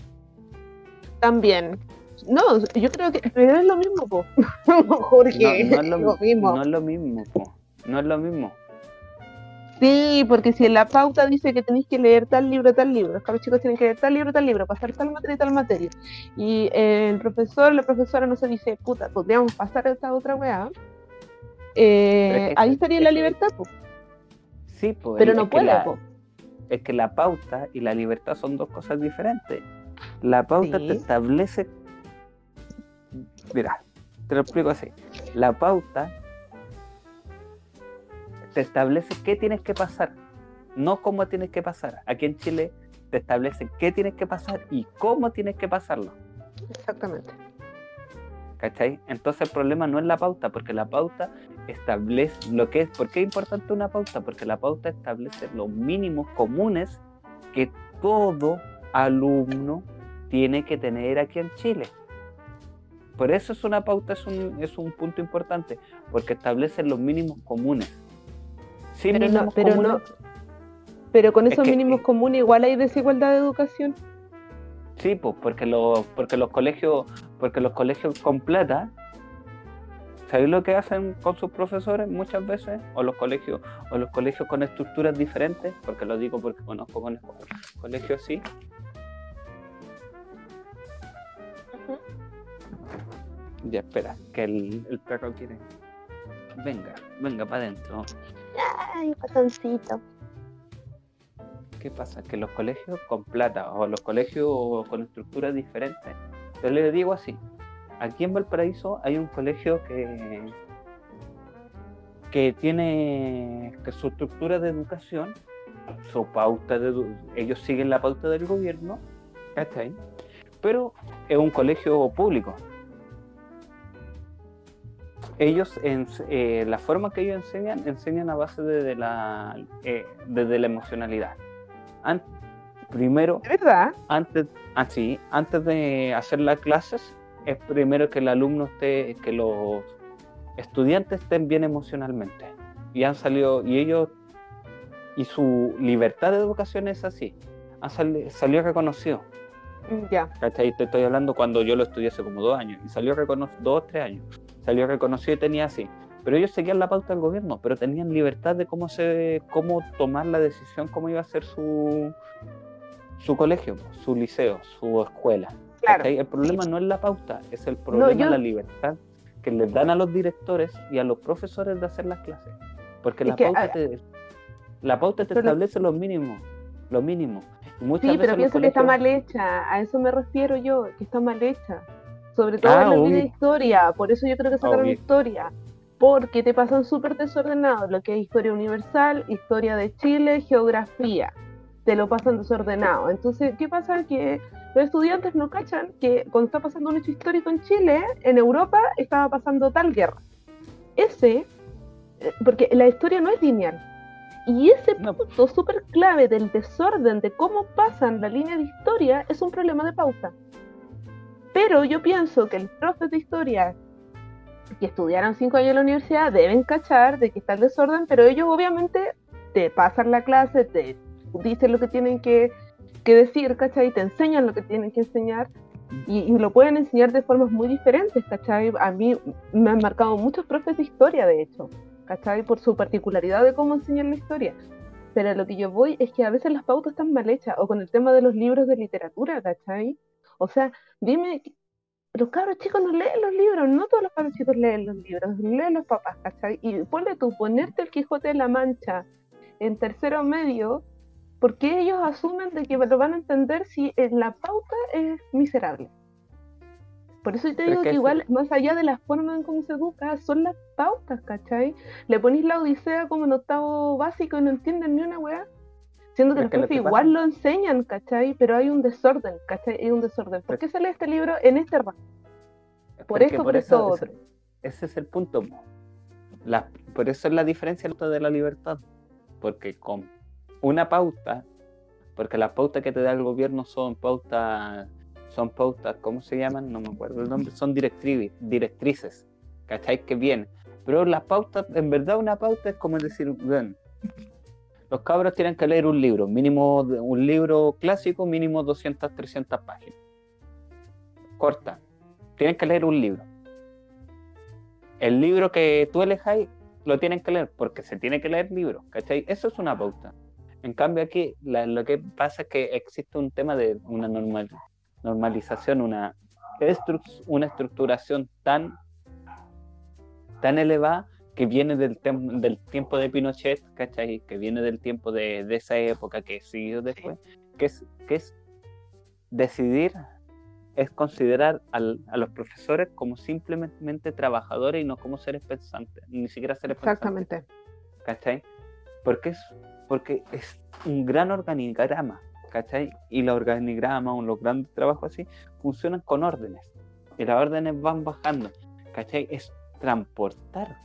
También. No, yo creo que pero es lo mismo, po. Jorge, no, no es lo, lo mismo. no es lo mismo, po. no es lo mismo. Sí, porque si en la pauta dice que tenéis que leer tal libro, tal libro, los chicos tienen que leer tal libro, tal libro, pasar tal materia y tal materia, y eh, el profesor, la profesora no se dice, puta, podríamos pasar esta otra weá, eh, Pero es que ahí estaría la libertad, po. Sí, po, pero es no puede, la- po. Es que la pauta y la libertad son dos cosas diferentes. La pauta Sí. te establece. Mira, te lo explico así. La pauta te establece qué tienes que pasar, no cómo tienes que pasar. Aquí en Chile te establece qué tienes que pasar y cómo tienes que pasarlo. Exactamente. ¿Cachai? Entonces el problema no es la pauta, porque la pauta establece lo que es. ¿Por qué es importante una pauta? Porque la pauta establece los mínimos comunes que todo alumno tiene que tener aquí en Chile. Por eso es una pauta, es un, es un punto importante, porque establece los mínimos comunes. Sin Pero no, mínimos pero no, comunes, pero con Es esos que- mínimos comunes igual hay desigualdad de educación. Sí, pues, porque los, porque los colegios, porque los colegios con plata, ¿sabéis lo que hacen con sus profesores muchas veces? O los colegios, o los colegios con estructuras diferentes, porque lo digo porque conozco con colegios así. Ya espera, que el, el perro quiere. Venga, venga para adentro. Ay, patoncito. ¿Qué pasa? Que los colegios con plata o los colegios con estructuras diferentes. Yo les digo así. Aquí en Valparaíso hay un colegio que, que tiene que su estructura de educación, su pauta de ellos siguen la pauta del gobierno, ¿cachai? Pero es un colegio público. Ellos, en, eh, la forma que ellos enseñan, enseñan a base de, de la, eh, desde la emocionalidad. An- primero, ¿De verdad? antes, así, antes de hacer las clases, es primero que el alumno esté, que los estudiantes estén bien emocionalmente. Y han salido, y ellos, y su libertad de educación es así. Han sali- salió reconocido. Ya. ¿Cachai? Te estoy hablando cuando yo lo estudié hace como dos años y salió reconocido, dos o tres años, salió reconocido y tenía así. Pero ellos seguían la pauta del gobierno, pero tenían libertad de cómo se, cómo tomar la decisión, cómo iba a ser su, su colegio, su liceo, su escuela. El problema no es la pauta, es el problema yo- la libertad que les dan a los directores y a los profesores de hacer las clases. Porque la que, pauta ah, te, la pauta te pero- establece los mínimos, lo mínimo. Y muchas Sí, veces pero los pienso que está mal hecha, a eso me refiero yo, que está mal hecha. Sobre todo Ah, en la obvio. de historia, por eso yo creo que sacaron Obvio. historia, porque te pasan súper desordenado lo que es historia universal, historia de Chile, geografía, te lo pasan desordenado. Entonces, ¿qué pasa? Que los estudiantes no cachan que cuando está pasando un hecho histórico en Chile, en Europa estaba pasando tal guerra. Ese, eh, porque la historia no es lineal. Y ese No. punto súper clave del desorden de cómo pasan la línea de historia es un problema de pauta. Pero yo pienso que los profes de historia que estudiaron cinco años en la universidad deben cachar de que está el desorden, pero ellos obviamente te pasan la clase, te dicen lo que tienen que, que decir, ¿cachai? Te enseñan lo que tienen que enseñar y, y lo pueden enseñar de formas muy diferentes, ¿cachai? A mí me han marcado muchos profes de historia, de hecho, ¿cachai? Por su particularidad de cómo enseñan la historia. Pero lo que yo voy es que a veces las pautas están mal hechas, o con el tema de los libros de literatura, ¿cachai? O sea, dime, los cabros chicos no leen los libros, no todos los cabros chicos leen los libros, leen los papás, ¿cachai? Y ponle tú, ponerte el Quijote de la Mancha en tercero medio, porque ellos asumen de que lo van a entender si en la pauta es miserable. Por eso te Pero digo que igual, más allá de la forma en cómo se educa, son las pautas, ¿cachai? Le ponís la odisea como en octavo básico y no entienden ni una weá. Siendo que los lo profes igual pasa- lo enseñan, ¿cachai? Pero hay un desorden, ¿cachai? Hay un desorden. ¿Por qué sale este libro en este rango? Por Porque esto, por esto ese- otro. Ese es el punto. La- por eso es la diferencia de la libertad. Porque con una pauta, porque las pautas que te da el gobierno son pautas, son pautas, ¿cómo se llaman? No me acuerdo el nombre, son directrices, directrices, ¿cachai? Que vienen. Pero las pautas, en verdad una pauta es como decir, bueno, los cabros tienen que leer un libro, mínimo, un libro clásico, mínimo 200, 300 páginas. Corta. Tienen que leer un libro. El libro que tú elejáis lo tienen que leer porque se tiene que leer libro, ¿cachai? Eso es una pauta. En cambio aquí lo que pasa es que existe un tema de una normal, normalización, una, una estructuración tan, tan elevada que viene del, del tiempo de Pinochet, ¿cachai? Que viene del tiempo de, de esa época que siguió después, que es, que es decidir, es considerar al- a los profesores como simplemente trabajadores y no como seres pensantes, ni siquiera seres pensantes. Exactamente. ¿cachai? Porque es, porque es un gran organigrama, ¿cachai? Y los organigramas o los grandes trabajos así funcionan con órdenes. Y las órdenes van bajando, ¿cachai? Es transportar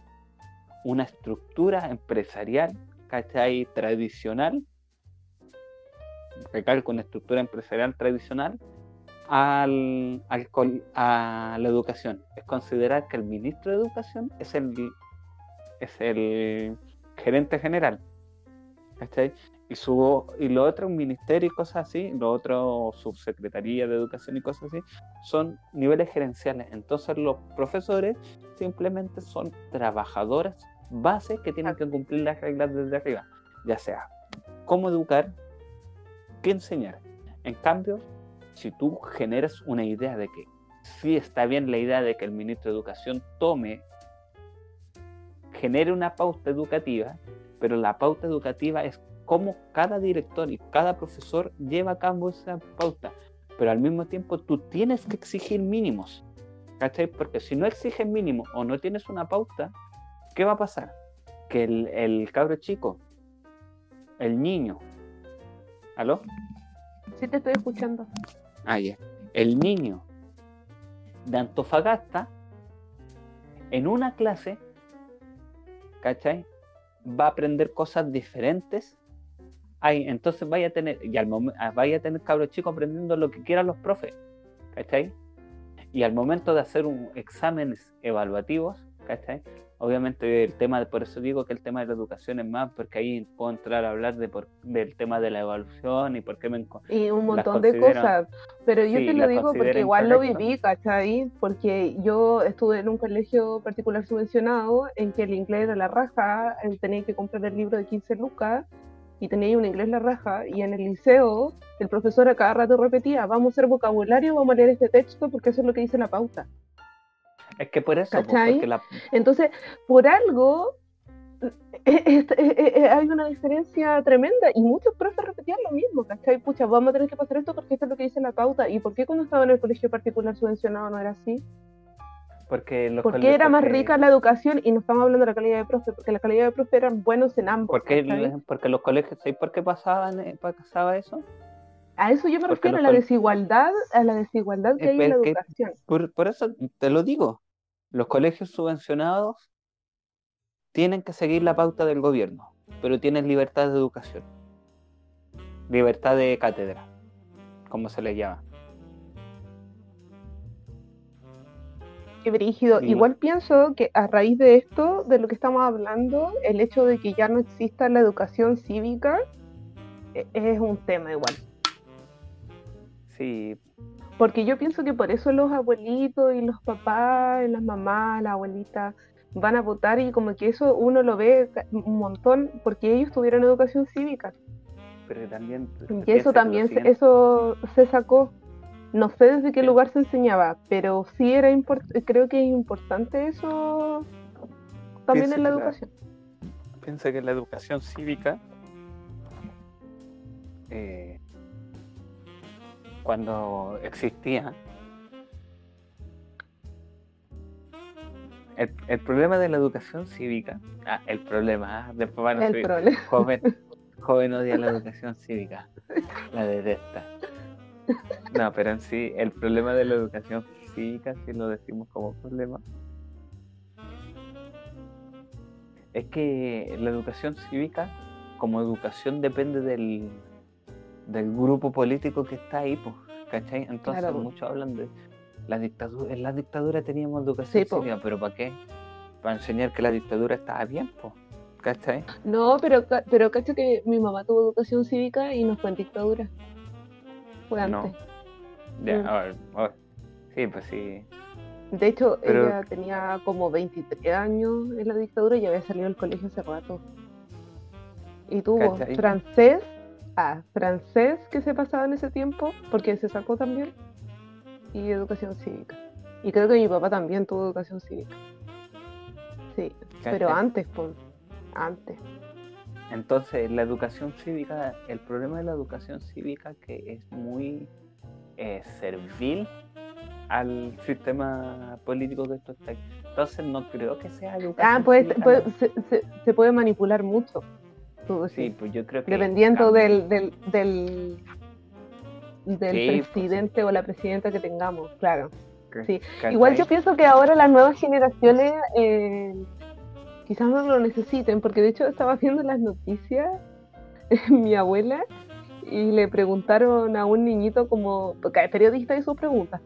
una estructura empresarial, ¿cachai? Tradicional, recalco una estructura empresarial tradicional, al, al a la educación. Es considerar que el ministro de Educación es el, es el gerente general. ¿cachai? Y, su, y lo otro, un ministerio y cosas así, lo otro, subsecretaría de educación y cosas así, son niveles gerenciales. Entonces los profesores simplemente son trabajadores bases que tienen que cumplir las reglas desde arriba, ya sea cómo educar, qué enseñar. En cambio, si tú generas una idea de que sí está bien la idea de que el ministro de Educación tome, genere una pauta educativa, pero la pauta educativa es cómo cada director y cada profesor lleva a cabo esa pauta. Pero al mismo tiempo tú tienes que exigir mínimos. ¿Cachai? Porque si no exiges mínimos o no tienes una pauta, ¿qué va a pasar? Que el, el cabro chico, el niño, ¿aló? Sí te estoy escuchando. Ah, ya. El niño de Antofagasta, en una clase, ¿cachai? Va a aprender cosas diferentes. Ay, entonces vaya a tener, y al momen- ah, vaya a tener cabros chicos aprendiendo lo que quieran los profes, ¿cachai? Y al momento de hacer un exámenes evaluativos, ¿cachai? Obviamente el tema, por eso digo que el tema de la educación es más, porque ahí puedo entrar a hablar de por, del tema de la evaluación y por qué me Y un montón de cosas, pero yo te lo digo porque igual lo viví, ¿cachai? Porque yo estuve en un colegio particular subvencionado en que el inglés era la raja, tenía que comprar el libro de 15 lucas y tenía un inglés la raja, y en el liceo el profesor a cada rato repetía, vamos a hacer vocabulario, vamos a leer este texto porque eso es lo que dice la pauta. Es que por eso, Entonces, por algo eh, eh, eh, hay una diferencia tremenda y muchos profes repetían lo mismo, ¿cachai? Pucha, vamos a tener que pasar esto porque esto es lo que dice la pauta. ¿Y por qué cuando estaba en el colegio particular subvencionado no era así? Porque, los porque era más rica la educación y no estamos hablando de la calidad de profe, porque la calidad de profe eran buenos en ambos. Porque, porque los colegios, ¿sabes por qué pasaban, pasaba eso? A eso yo me refiero, a la desigualdad, a la desigualdad que hay en la educación. por, eso te lo digo, los colegios subvencionados tienen que seguir la pauta del gobierno, pero tienen libertad de educación, libertad de cátedra, como se le llama. Qué brígido. Igual pienso que a raíz de esto, de lo que estamos hablando, el hecho de que ya no exista la educación cívica e, es un tema igual. Sí, porque yo pienso que por eso los abuelitos y los papás, y las mamás, las abuelitas van a votar y como que eso uno lo ve un montón porque ellos tuvieron educación cívica. Pero también... Y eso también, se, eso se sacó. No sé desde qué lugar se enseñaba, pero sí era creo que es importante eso también en la educación. piensa que la educación cívica eh, cuando existía. El, problema de la educación cívica, ah, el problema, ah, después van a joven, joven odia la educación cívica, la detesta. No, pero en sí, el problema de la educación cívica, si lo decimos como problema, es que la educación cívica, como educación, depende del, del grupo político que está ahí, pues, ¿cachai? Entonces muchos hablan de la dictadura, en la dictadura teníamos educación cívica, pero ¿para qué? Para enseñar que la dictadura estaba bien, pues, ¿cachai? No, pero, pero ¿cachai que mi mamá tuvo educación cívica y no fue en dictadura? Fue antes. No. Ya, mm. a ver, a ver. Sí, pues sí. De hecho, ella tenía como 23 años en la dictadura y había salido del colegio hace rato. Y tuvo francés francés que se pasaba en ese tiempo, porque se sacó también, y educación cívica. Y creo que mi papá también tuvo educación cívica. Sí, pero antes, pues, antes. Entonces, la educación cívica, el problema de la educación cívica que es muy eh, servil al sistema político que esto está. Entonces, no creo que sea educación. Ah, pues, pues se, puede manipular mucho. Sí, pues yo creo que. Dependiendo del, del, del, del pues presidente o la presidenta que tengamos, claro. Sí. Igual yo pienso que ahora las nuevas generaciones eh, quizás no lo necesiten, porque de hecho estaba viendo las noticias, mi abuela, y le preguntaron a un niñito como, porque es periodista y sus preguntas,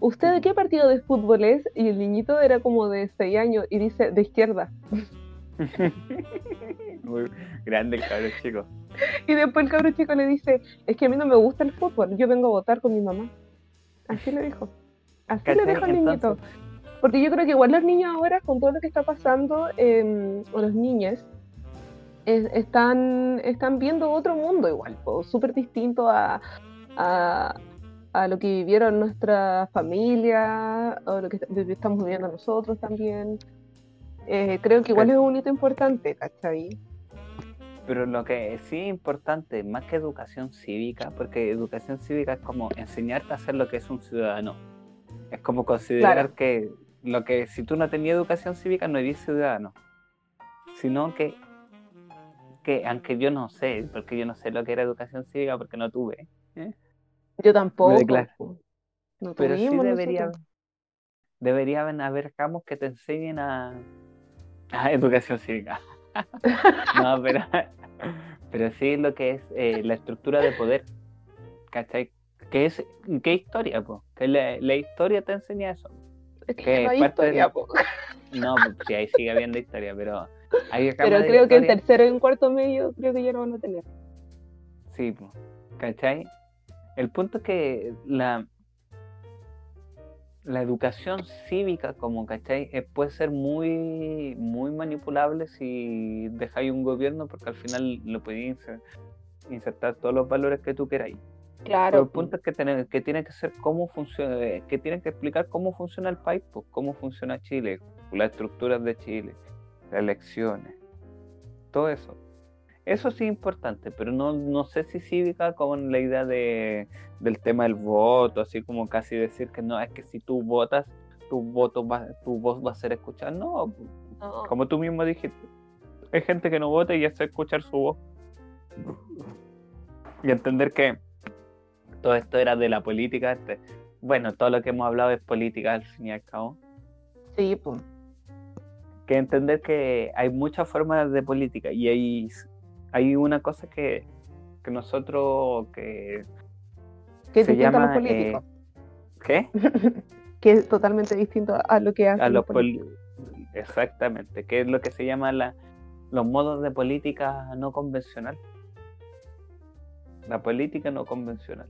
¿usted de qué partido de fútbol es? Y el niñito era como de 6 años y dice, de izquierda. Muy grande el cabrón chico. Y después el cabrón chico le dice, es que a mí no me gusta el fútbol, yo vengo a votar con mi mamá. Así le dijo. Así le dijo al niñito. Porque yo creo que igual los niños ahora, con todo lo que está pasando, em, o los niños, están, están viendo otro mundo igual, súper distinto a, a, a, lo que vivieron nuestra familia, o lo que estamos viviendo nosotros también. Eh, creo que igual es un hito importante, ¿cachai? Pero lo que sí es importante, más que educación cívica, porque educación cívica es como enseñarte a hacer lo que es un ciudadano. Es como considerar que lo que si tú no tenías educación cívica no eres ciudadano. Sino que, que, aunque yo no sé, porque yo no sé lo que era educación cívica porque no tuve. ¿eh? Yo tampoco. Pero sí debería, deberían haber campos que te enseñen a, a educación cívica. no, pero, pero sí lo que es eh, la estructura de poder. ¿Cachai? ¿Qué es qué historia? Po? Que la, historia te enseña eso. Es que no hay historia, No, sí, ahí sigue habiendo historia, pero hay Pero creo que en tercero y en cuarto medio creo que ya no van a tener. Sí, pues, ¿cachai? El punto es que la, la educación cívica, como cachai, eh, puede ser muy, muy manipulable si dejáis un gobierno, porque al final lo podéis insertar todos los valores que tú queráis. Claro. el punto es que tiene, que tiene que ser cómo funciona, eh, que tiene que explicar cómo funciona el país, pues, cómo funciona Chile, las estructuras de Chile, las elecciones, todo eso. Eso sí es importante, pero no, no sé si cívica con la idea de, del tema del voto, así como casi decir que no, es que si tú votas, tu voto va, tu voz va a ser escuchada. No, como tú mismo dijiste, hay gente que no vota y hace escuchar su voz. Y entender que todo esto era de la política. Este, bueno, todo lo que hemos hablado es política al fin y al cabo. Sí, pues. Que entender que hay muchas formas de política y hay hay una cosa que, que nosotros que que se llama a los eh, ¿qué? que es totalmente distinto a lo que hacen los exactamente que es lo que se llama la, los modos de política no convencional. La política no convencional.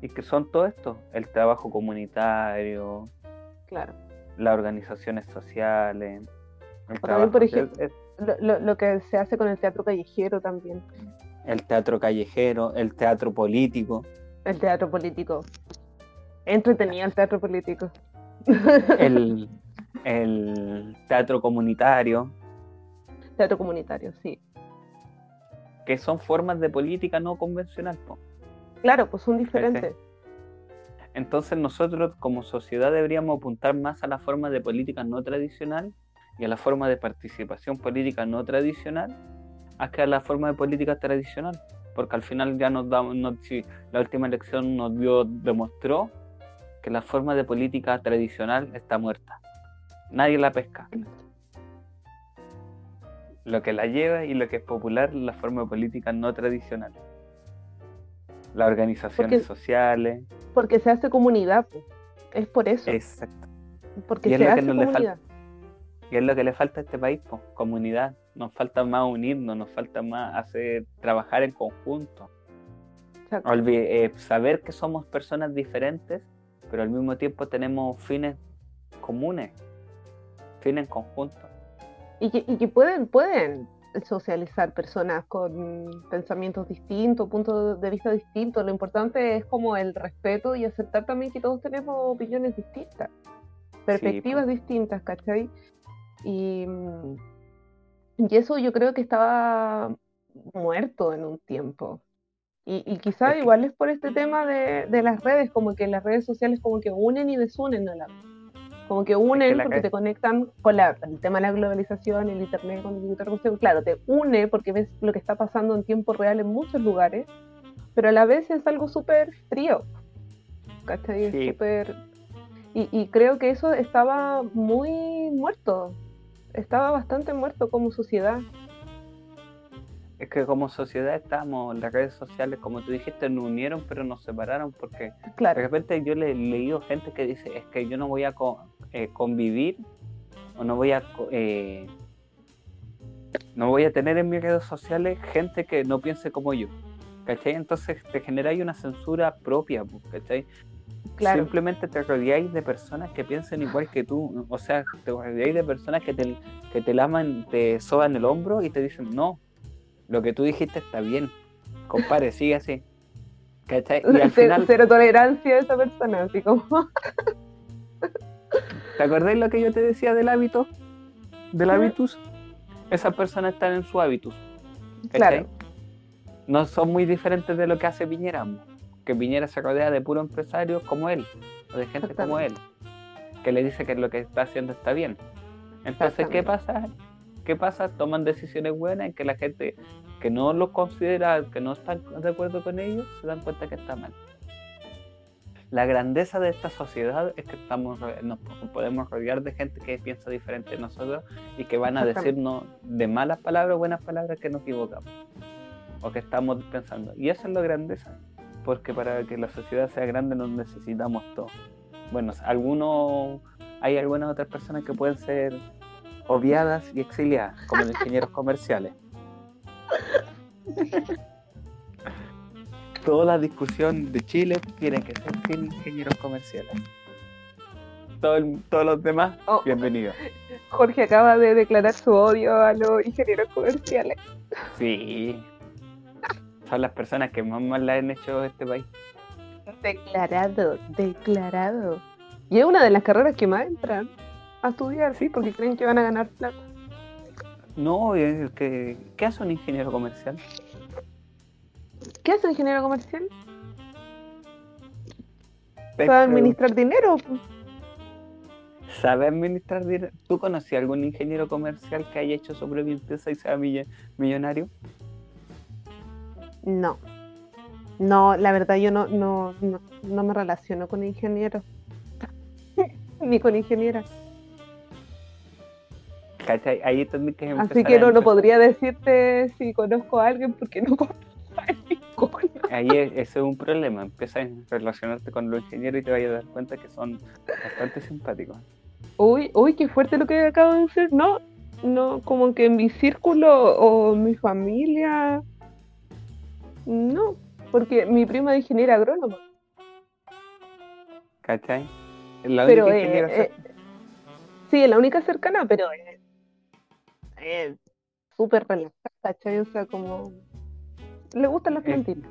Y que son todo esto el trabajo comunitario claro. las organizaciones sociales el trabajo, por ejemplo, lo, lo, que se hace con el teatro callejero también. El teatro callejero, el teatro político. El teatro político. Entretenido el teatro político. El, el teatro comunitario. Teatro comunitario, sí. Que son formas de política no convencional. Claro, pues son diferentes. Entonces nosotros como sociedad deberíamos apuntar más a la forma de política no tradicional y a la forma de participación política no tradicional a que a la forma de política tradicional. Porque al final ya nos damos, si la última elección nos dio, demostró que la forma de política tradicional está muerta. Nadie la pesca. Lo que la lleva y lo que es popular, la forma de política no tradicional. Las organizaciones sociales. Porque se hace comunidad, es por eso. Exacto. Porque se hace comunidad. Y es lo que le falta a este país, pues, comunidad. Nos falta más unirnos, nos falta más hacer trabajar en conjunto. Eh, saber que somos personas diferentes, pero al mismo tiempo tenemos fines comunes, fines en conjunto. Y que, y que pueden, pueden socializar personas con pensamientos distintos, puntos de vista distintos. Lo importante es como el respeto y aceptar también que todos tenemos opiniones distintas, perspectivas distintas, ¿cachai? Y, y, eso yo creo que estaba muerto en un tiempo. Y, y quizá igual es por este tema de, de, las redes, como que las redes sociales como que unen y desunen a la como que unen porque te conectan con la, el tema de la globalización, el internet, con el claro, te une porque ves lo que está pasando en tiempo real en muchos lugares, pero a la vez es algo súper frío, ¿cachai? Y, y, creo que eso estaba muy muerto, estaba bastante muerto como sociedad. Es que como sociedad estamos, las redes sociales, como tú dijiste, nos unieron pero nos separaron porque de repente yo le he leído gente que dice, es que yo no voy a eh, convivir o no voy a... Eh, no voy a tener en mis redes sociales gente que no piense como yo. ¿Cachai? Entonces te genera una censura propia, ¿cachai? Simplemente te rodeáis de personas que piensen igual que tú. O sea, te rodeáis de personas que te, que te laman, te soban el hombro y te dicen, no, lo que tú dijiste está bien. Compare, sigue así. ¿Cachai? Y al final... Cero tolerancia a esa persona, así como... ¿Te acordáis lo que yo te decía del hábito? ¿Del hábitus? Esas personas están en su hábitus. Claro. No son muy diferentes de lo que hace Piñera que Piñera se rodea de puros empresarios como él, o de gente como él, que le dice que lo que está haciendo está bien. Entonces, ¿qué pasa? ¿Qué pasa? Toman decisiones buenas en que la gente que no lo considera, que no está de acuerdo con ellos, se dan cuenta que está mal. La grandeza de esta sociedad es que estamos, nos podemos rodear de gente que piensa diferente de nosotros y que van a decirnos de malas palabras o buenas palabras que nos equivocamos o que estamos pensando. Y eso es la grandeza porque para que la sociedad sea grande nos necesitamos todos. bueno, algunos, hay algunas otras personas que pueden ser obviadas y exiliadas, como los ingenieros comerciales. Toda la discusión de Chile tiene que ser sin ingenieros comerciales. todos los demás, oh. bienvenidos. Jorge acaba de declarar su odio a los ingenieros comerciales. Sí. Son las personas que más mal la han hecho este país. Declarado, declarado. Y es una de las carreras que más entran a estudiar, sí, porque creen que van a ganar plata. No, que, ¿qué hace un ingeniero comercial? ¿Qué hace un ingeniero comercial? Sabe administrar dinero. ¿Sabe administrar dinero? ¿Tú conocías algún ingeniero comercial que haya hecho sobre mi empresa y sea millonario? No. No, la verdad yo no, no, no, me relaciono con ingenieros. Ni con ingeniera. ¿Cachai? Ahí que Así que no, no podría decirte si conozco a alguien porque no conozco a ninguno. Ahí ese es un problema. Empiezas a relacionarte con los ingenieros y te vas a dar cuenta que son bastante simpáticos. Uy, uy, qué fuerte lo que acabo de decir. No, no, como que en mi círculo o mi familia no, porque mi prima es ingeniera agrónoma. ¿Cachai? La única pero, eh, eh, sí, es la única cercana, pero es súper relajada, ¿cachai? O sea, como le gustan las eh, plantitas.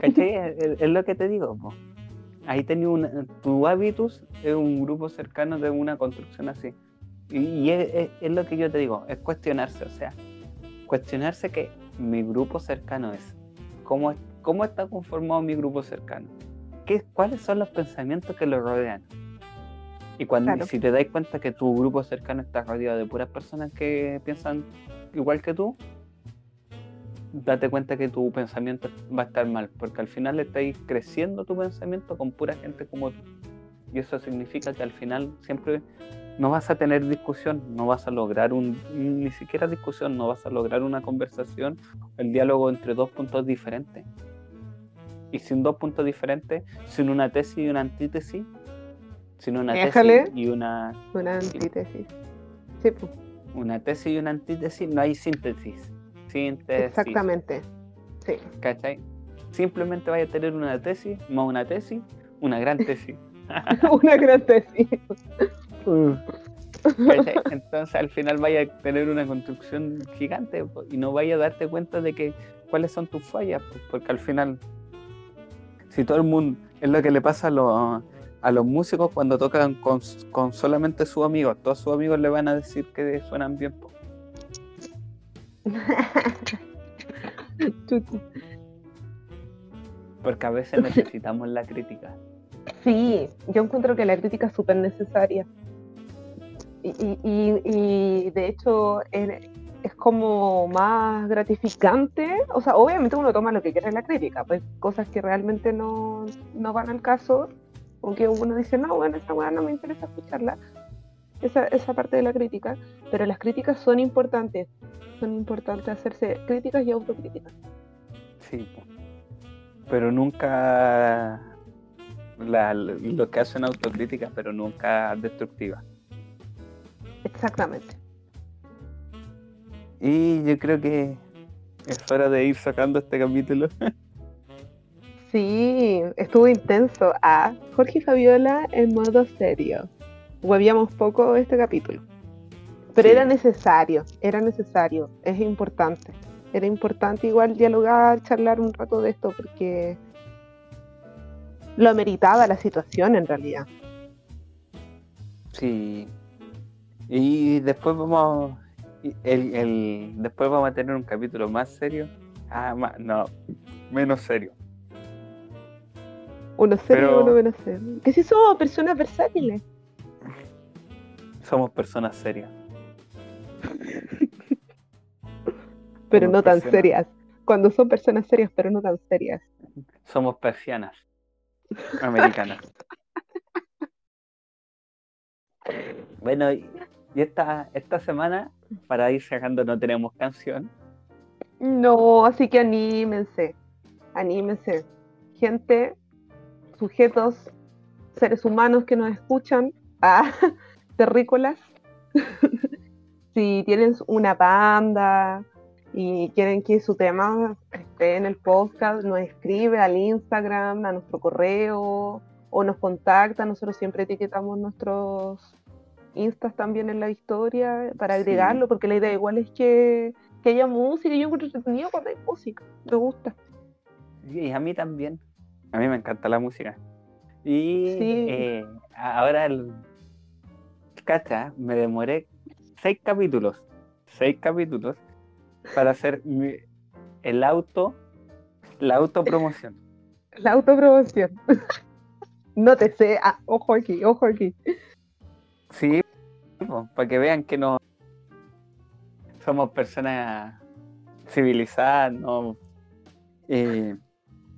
¿Cachai? es, lo que te digo, ahí tenía un, tu hábitus es un grupo cercano de una construcción así. Y, es, lo que yo te digo, es cuestionarse, o sea, cuestionarse que mi grupo cercano es? ¿Cómo, cómo está conformado mi grupo cercano? ¿Qué, ¿Cuáles son los pensamientos que lo rodean? Y cuando si te das cuenta que tu grupo cercano está rodeado de puras personas que piensan igual que tú, date cuenta que tu pensamiento va a estar mal, porque al final estáis creciendo tu pensamiento con pura gente como tú. Y eso significa que al final siempre no vas a tener discusión, no vas a lograr un, ni siquiera discusión, no vas a lograr una conversación, el diálogo entre dos puntos diferentes. Y sin dos puntos diferentes, sin una tesis y una antítesis, sin una tesis y una... Una antítesis. Sí, pues. Una tesis y una antítesis, no hay síntesis. Síntesis. Exactamente. Sí. ¿Cachai? Simplemente vaya a tener una tesis, más una tesis, una gran tesis. una gran tesis. Entonces al final vaya a tener una construcción gigante y no vaya a darte cuenta de que cuáles son tus fallas, porque al final, si todo el mundo, es lo que le pasa a los, a los músicos cuando tocan con, solamente sus amigos, todos sus amigos le van a decir que suenan bien. porque a veces necesitamos la crítica. Sí, yo encuentro que la crítica es súper necesaria y, de hecho es como más gratificante, o sea, obviamente uno toma lo que quiere en la crítica, pues cosas que realmente no, no van al caso, aunque uno dice, no, bueno, esta weá no me interesa escucharla, esa, esa parte de la crítica, pero las críticas son importantes, son importantes hacerse críticas y autocríticas. Sí, pero nunca la, lo que hacen autocríticas, pero nunca destructivas. Exactamente. Y yo creo que es hora de ir sacando este capítulo. Sí, estuvo intenso. A Jorge y Fabiola en modo serio. Huevíamos poco este capítulo. Pero era necesario, era necesario, es importante. Era importante igual dialogar, charlar un rato de esto porque lo ameritaba la situación en realidad. Sí, y después vamos el, el, después vamos a tener un capítulo más serio. Ah, no, menos serio. Uno serio uno menos serio. Que si somos personas versátiles. Somos personas serias. pero no tan serias. Cuando son personas serias, pero no tan serias. Somos persianas. Americanas. bueno, y esta, esta semana, para ir sacando, no tenemos canción. No, así que anímense, anímense. Gente, sujetos, seres humanos que nos escuchan, ah, terrícolas, si tienen una banda y quieren que su tema esté en el podcast, nos escribe al Instagram, a nuestro correo o nos contacta. Nosotros siempre etiquetamos nuestros instas también en la historia para agregarlo, porque la idea igual es que, que haya música. Yo encuentro entretenido cuando hay música, me gusta. Y a mí también. A mí me encanta la música. Y eh, ahora el cacha, me demoré seis capítulos, seis capítulos para hacer el auto, la autopromoción. La autopromoción. no te sé, ah, ojo aquí, ojo aquí. Sí, para que vean que no somos personas civilizadas, no. Eh,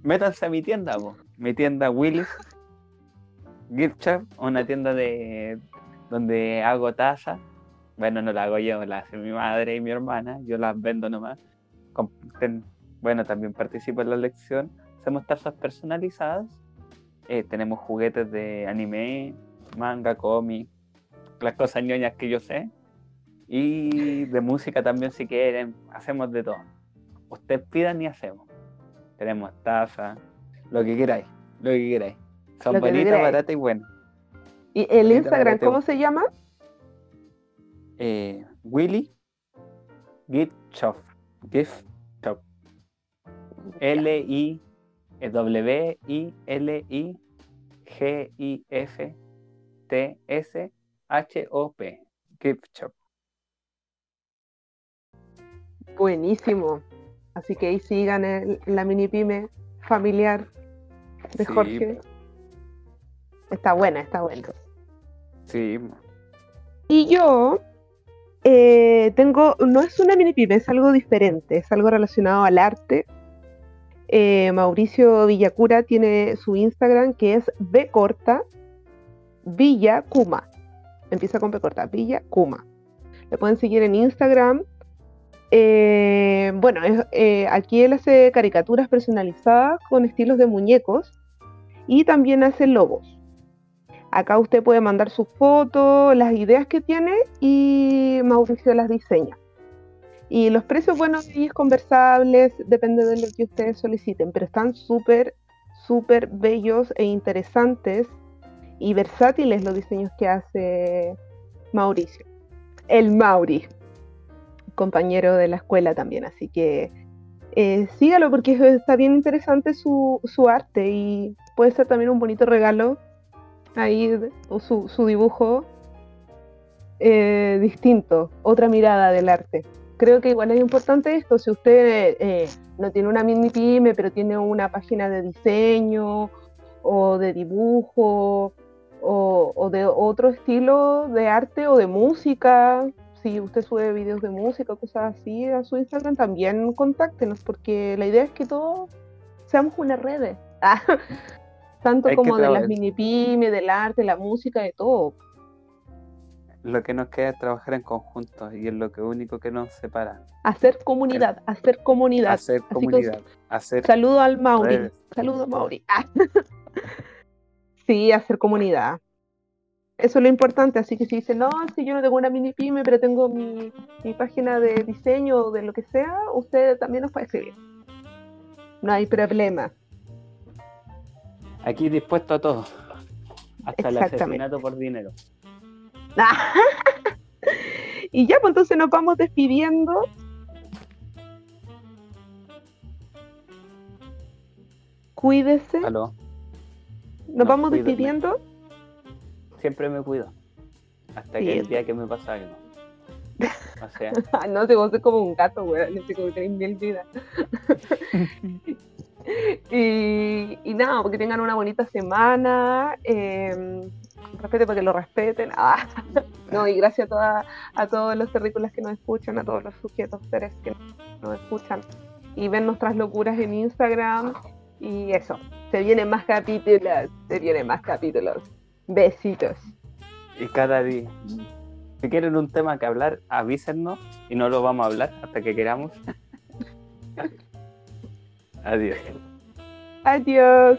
métanse a mi tienda, mi tienda Willis Gift Shop, una tienda de donde hago tazas. Bueno, no la hago yo, la hace mi madre y mi hermana, yo las vendo nomás. Bueno, también participo en la lección. Hacemos tazas personalizadas. Eh, tenemos juguetes de anime, manga, cómic, las cosas ñoñas que yo sé. Y de música también si quieren, hacemos de todo. Ustedes pidan y hacemos. Tenemos tazas, lo que queráis, lo que queráis. Son bonitas, baratas y buenas. ¿Y el Instagram cómo se llama? Eh, Willy Gift Shop. Gift Shop. L-I W-I-L-I G-I-F T-S-H-O-P. Gift Shop. Buenísimo. Así que ahí sigan la mini pyme familiar de Jorge. Está buena, está buena. Sí. Y yo eh, tengo, no es una mini pyme, es algo diferente, es algo relacionado al arte. Eh, Mauricio Villacura tiene su Instagram que es B corta Villa Kuma. Empieza con B corta, Villa Kuma. Le pueden seguir en Instagram. Eh, bueno, aquí él hace caricaturas personalizadas con estilos de muñecos y también hace logos. Acá usted puede mandar sus fotos, las ideas que tiene y Mauricio las diseña. Y los precios, bueno, sí, es conversables, depende de lo que ustedes soliciten, pero están súper, súper bellos e interesantes y versátiles los diseños que hace Mauricio. El Mauri, compañero de la escuela también, así que eh, sígalo porque está bien interesante su, su arte y puede ser también un bonito regalo ahí su, su dibujo eh, distinto, otra mirada del arte. Creo que igual es importante esto, si usted eh, no tiene una mini pyme, pero tiene una página de diseño o de dibujo o, de otro estilo de arte o de música, si usted sube videos de música o cosas así a su Instagram, también contáctenos, porque la idea es que todos seamos una red. Tanto como de las mini pymes, del arte, la música, de todo. Lo que nos queda es trabajar en conjunto y es lo que único que nos separa. Hacer comunidad, hacer comunidad. Hacer comunidad. hacer saludo al Mauri. Saludo Mauri. sí, hacer comunidad. Eso es lo importante, así que si dicen, no, si yo no tengo una mini pyme, pero tengo mi, mi página de diseño o de lo que sea, usted también nos puede escribir. No hay problema. Aquí dispuesto a todo. Hasta el asesinato por dinero. y ya, pues entonces nos vamos despidiendo. Cuídese. ¿Aló? Nos vamos despidiendo. Siempre me cuido. Hasta que el día que me pasa algo. O sea. no, te vos como un gato, güey. Sé cómo tenés mil vidas. y, nada, porque tengan una bonita semana. Eh, respete para que lo respeten. Ah, no, y gracias a, toda, a todos los terrícolas que nos escuchan, a todos los sujetos seres que nos escuchan y ven nuestras locuras en Instagram. Y eso, se vienen más capítulos, se vienen más capítulos. Besitos. Y cada día. Si quieren un tema que hablar, avísennos y no lo vamos a hablar hasta que queramos. Adiós. Adiós.